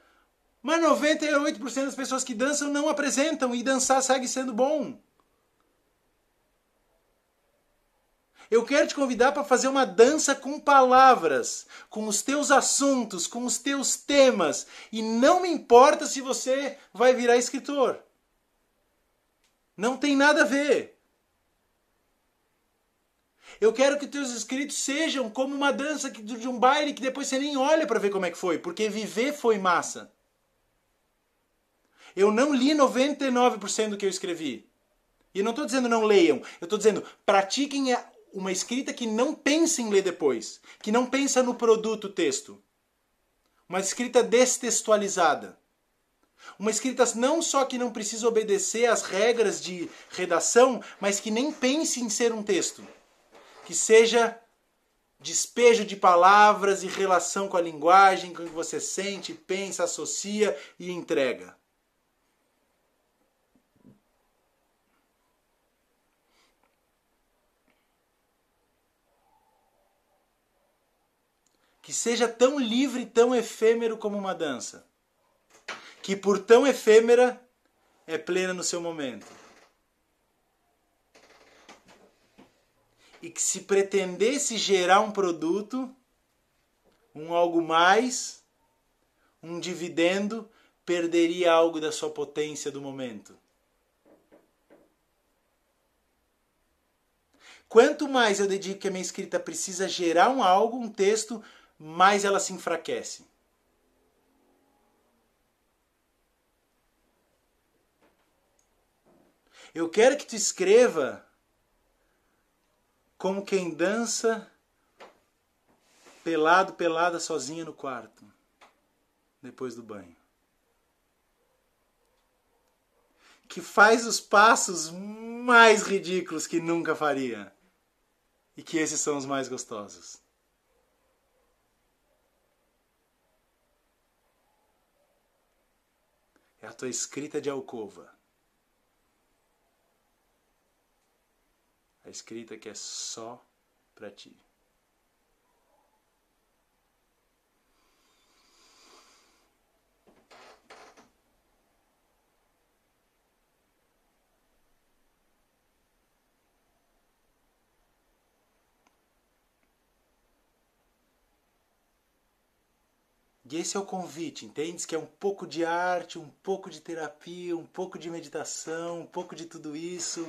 Mas 98% das pessoas que dançam não apresentam e dançar segue sendo bom. Eu quero te convidar para fazer uma dança com palavras, com os teus assuntos, com os teus temas. E não me importa se você vai virar escritor. Não tem nada a ver. Eu quero que teus escritos sejam como uma dança de um baile que depois você nem olha para ver como é que foi, porque viver foi massa. Eu não li 99% do que eu escrevi. E não estou dizendo não leiam, eu estou dizendo pratiquem uma escrita que não pense em ler depois, que não pensa no produto texto. Uma escrita destextualizada. Uma escrita não só que não precisa obedecer às regras de redação, mas que nem pense em ser um texto. Que seja despejo de palavras e relação com a linguagem, com o que você sente, pensa, associa e entrega. que seja tão livre tão efêmero como uma dança, que por tão efêmera é plena no seu momento. E que se pretendesse gerar um produto, um algo mais, um dividendo, perderia algo da sua potência do momento. Quanto mais eu dedico que a minha escrita precisa gerar um algo, um texto, mais ela se enfraquece. Eu quero que tu escreva como quem dança pelado, pelada, sozinha no quarto, depois do banho. Que faz os passos mais ridículos que nunca faria. E que esses são os mais gostosos. É a tua escrita de alcova. A escrita que é só para ti. E esse é o convite, entende? Que é um pouco de arte, um pouco de terapia, um pouco de meditação, um pouco de tudo isso.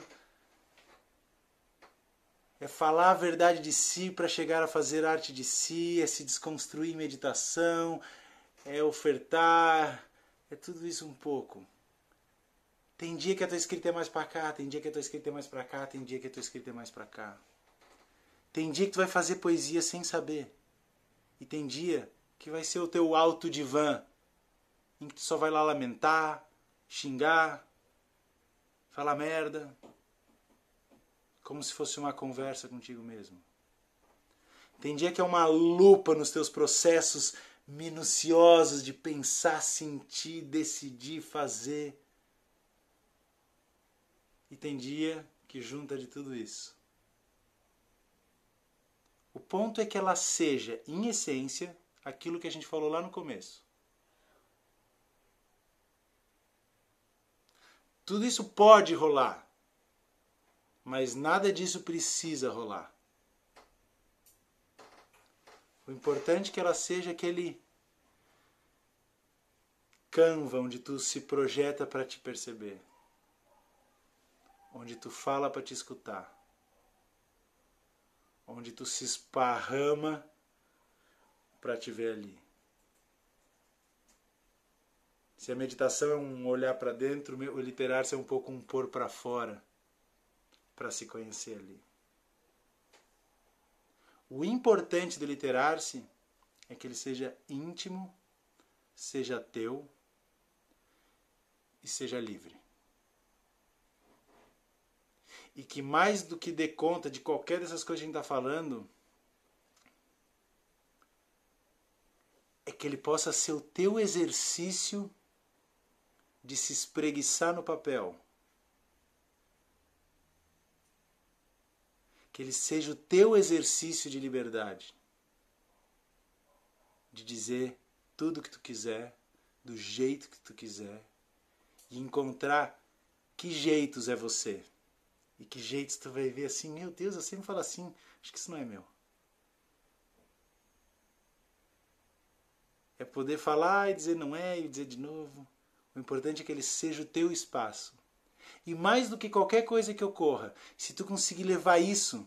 É falar a verdade de si para chegar a fazer arte de si, é se desconstruir em meditação, é ofertar, é tudo isso um pouco. Tem dia que a tua escrita é mais para cá, tem dia que a tua escrita é mais para cá, tem dia que a tua escrita é mais para cá. Tem dia que tu vai fazer poesia sem saber. E tem dia que vai ser o teu alto divã, em que tu só vai lá lamentar, xingar, falar merda, como se fosse uma conversa contigo mesmo. Tem dia que é uma lupa nos teus processos minuciosos de pensar, sentir, decidir, fazer. E tem dia que junta de tudo isso. O ponto é que ela seja, em essência, aquilo que a gente falou lá no começo. Tudo isso pode rolar, mas nada disso precisa rolar. O importante é que ela seja aquele canva onde tu se projeta para te perceber, onde tu fala para te escutar, onde tu se esparrama para te ver ali. Se a meditação é um olhar para dentro, o literar-se é um pouco um pôr para fora, para se conhecer ali. O importante do literar-se é que ele seja íntimo, seja teu e seja livre. E que mais do que dê conta de qualquer dessas coisas que a gente está falando, é que ele possa ser o teu exercício de se espreguiçar no papel. Que ele seja o teu exercício de liberdade. De dizer tudo o que tu quiser, do jeito que tu quiser, e encontrar que jeitos é você. E que jeitos tu vai ver assim, meu Deus, eu sempre falo assim, acho que isso não é meu. É poder falar e dizer não é, e dizer de novo. O importante é que ele seja o teu espaço. E mais do que qualquer coisa que ocorra, se tu conseguir levar isso,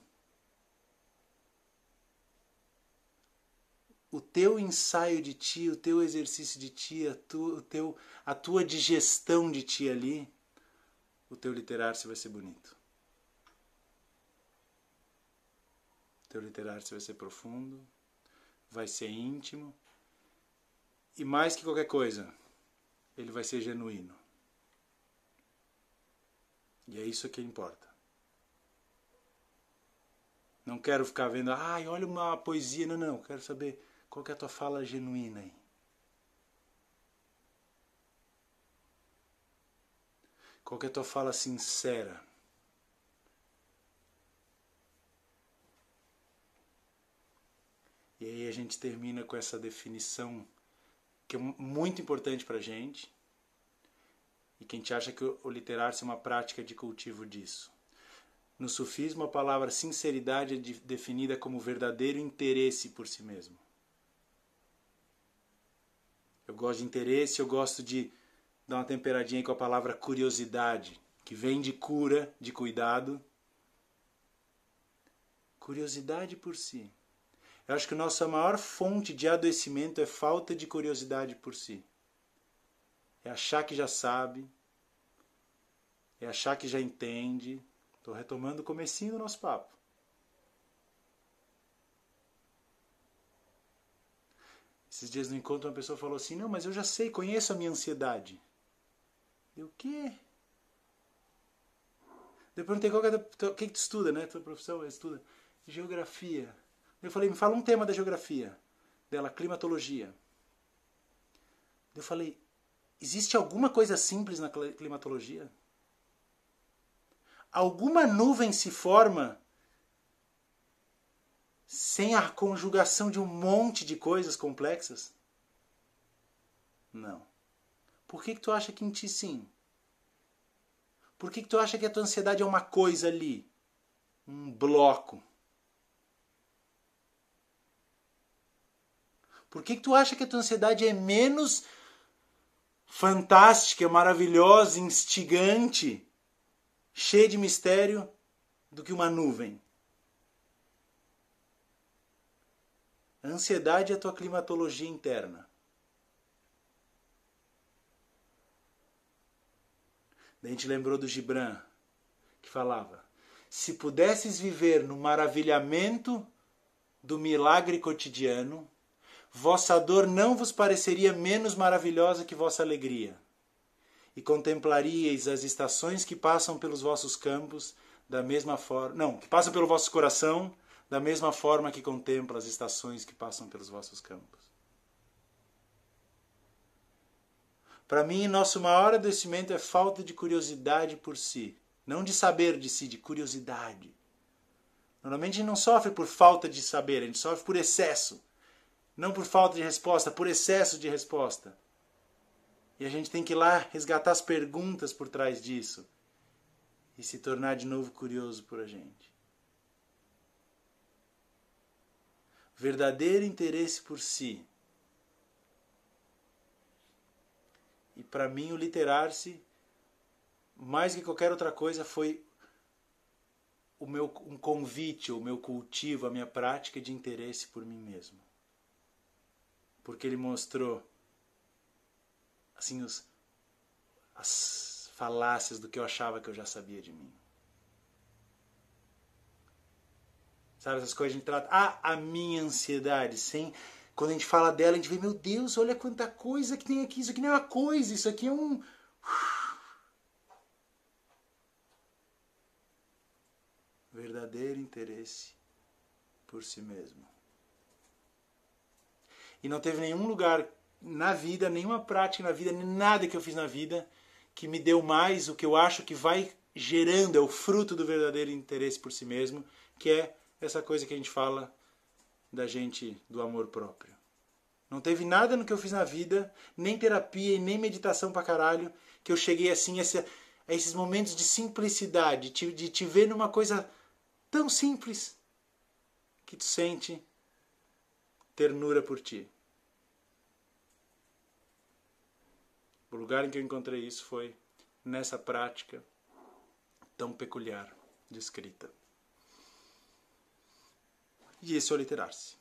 o teu ensaio de ti, o teu exercício de ti, a, tu, o teu, a tua digestão de ti ali, o teu literar-se vai ser bonito. O teu literar-se vai ser profundo, vai ser íntimo e mais que qualquer coisa, ele vai ser genuíno. E é isso que importa. Não quero ficar vendo, ai, olha uma poesia. Não, não. Quero saber qual que é a tua fala genuína aí. Qual que é a tua fala sincera? E aí a gente termina com essa definição que é muito importante para gente e que a gente acha que o literar-se é uma prática de cultivo disso. No sufismo, a palavra sinceridade é definida como verdadeiro interesse por si mesmo. Eu gosto de interesse, eu gosto de dar uma temperadinha com a palavra curiosidade, que vem de cura, de cuidado. Curiosidade por si. Eu acho que a nossa maior fonte de adoecimento é falta de curiosidade por si. É achar que já sabe, é achar que já entende. Estou retomando o comecinho do nosso papo. Esses dias no encontro uma pessoa falou assim, não, mas eu já sei, conheço a minha ansiedade. Eu, o quê? Eu perguntei qual é o que, que tu estuda, né? Tua profissão estuda geografia. Eu falei, me fala um tema da geografia. Dela, climatologia. Eu falei, existe alguma coisa simples na climatologia? Alguma nuvem se forma sem a conjugação de um monte de coisas complexas? Não. Por que, que tu acha que em ti sim? Por que, que tu acha que a tua ansiedade é uma coisa ali? Um bloco. Por que, que tu acha que a tua ansiedade é menos fantástica, maravilhosa, instigante, cheia de mistério do que uma nuvem? A ansiedade é a tua climatologia interna. A gente lembrou do Gibran, que falava: se pudesses viver no maravilhamento do milagre cotidiano, vossa dor não vos pareceria menos maravilhosa que vossa alegria. E contemplaríeis as estações que passam pelos vossos campos da mesma forma, não, que passam pelo vosso coração da mesma forma que contempla as estações que passam pelos vossos campos. Para mim, nosso maior adoecimento é falta de curiosidade por si, não de saber de si, de curiosidade. Normalmente a gente não sofre por falta de saber, a gente sofre por excesso. Não por falta de resposta, por excesso de resposta. E a gente tem que ir lá resgatar as perguntas por trás disso e se tornar de novo curioso por a gente. Verdadeiro interesse por si. E para mim, o literar-se, mais que qualquer outra coisa, foi o meu um convite, o meu cultivo, a minha prática de interesse por mim mesmo porque ele mostrou assim os, as falácias do que eu achava que eu já sabia de mim. Sabe essas coisas a gente trata, ah, a minha ansiedade, sem quando a gente fala dela, a gente vê, meu Deus, olha quanta coisa que tem aqui, isso aqui não é uma coisa, isso aqui é um verdadeiro interesse por si mesmo. E não teve nenhum lugar na vida, nenhuma prática na vida, nada que eu fiz na vida que me deu mais o que eu acho que vai gerando, é o fruto do verdadeiro interesse por si mesmo, que é essa coisa que a gente fala da gente, do amor próprio. Não teve nada no que eu fiz na vida, nem terapia e nem meditação pra caralho, que eu cheguei assim a, esse, a esses momentos de simplicidade, de, de te ver numa coisa tão simples que tu sente ternura por ti. O lugar em que eu encontrei isso foi nessa prática tão peculiar de escrita. E isso é literar-se.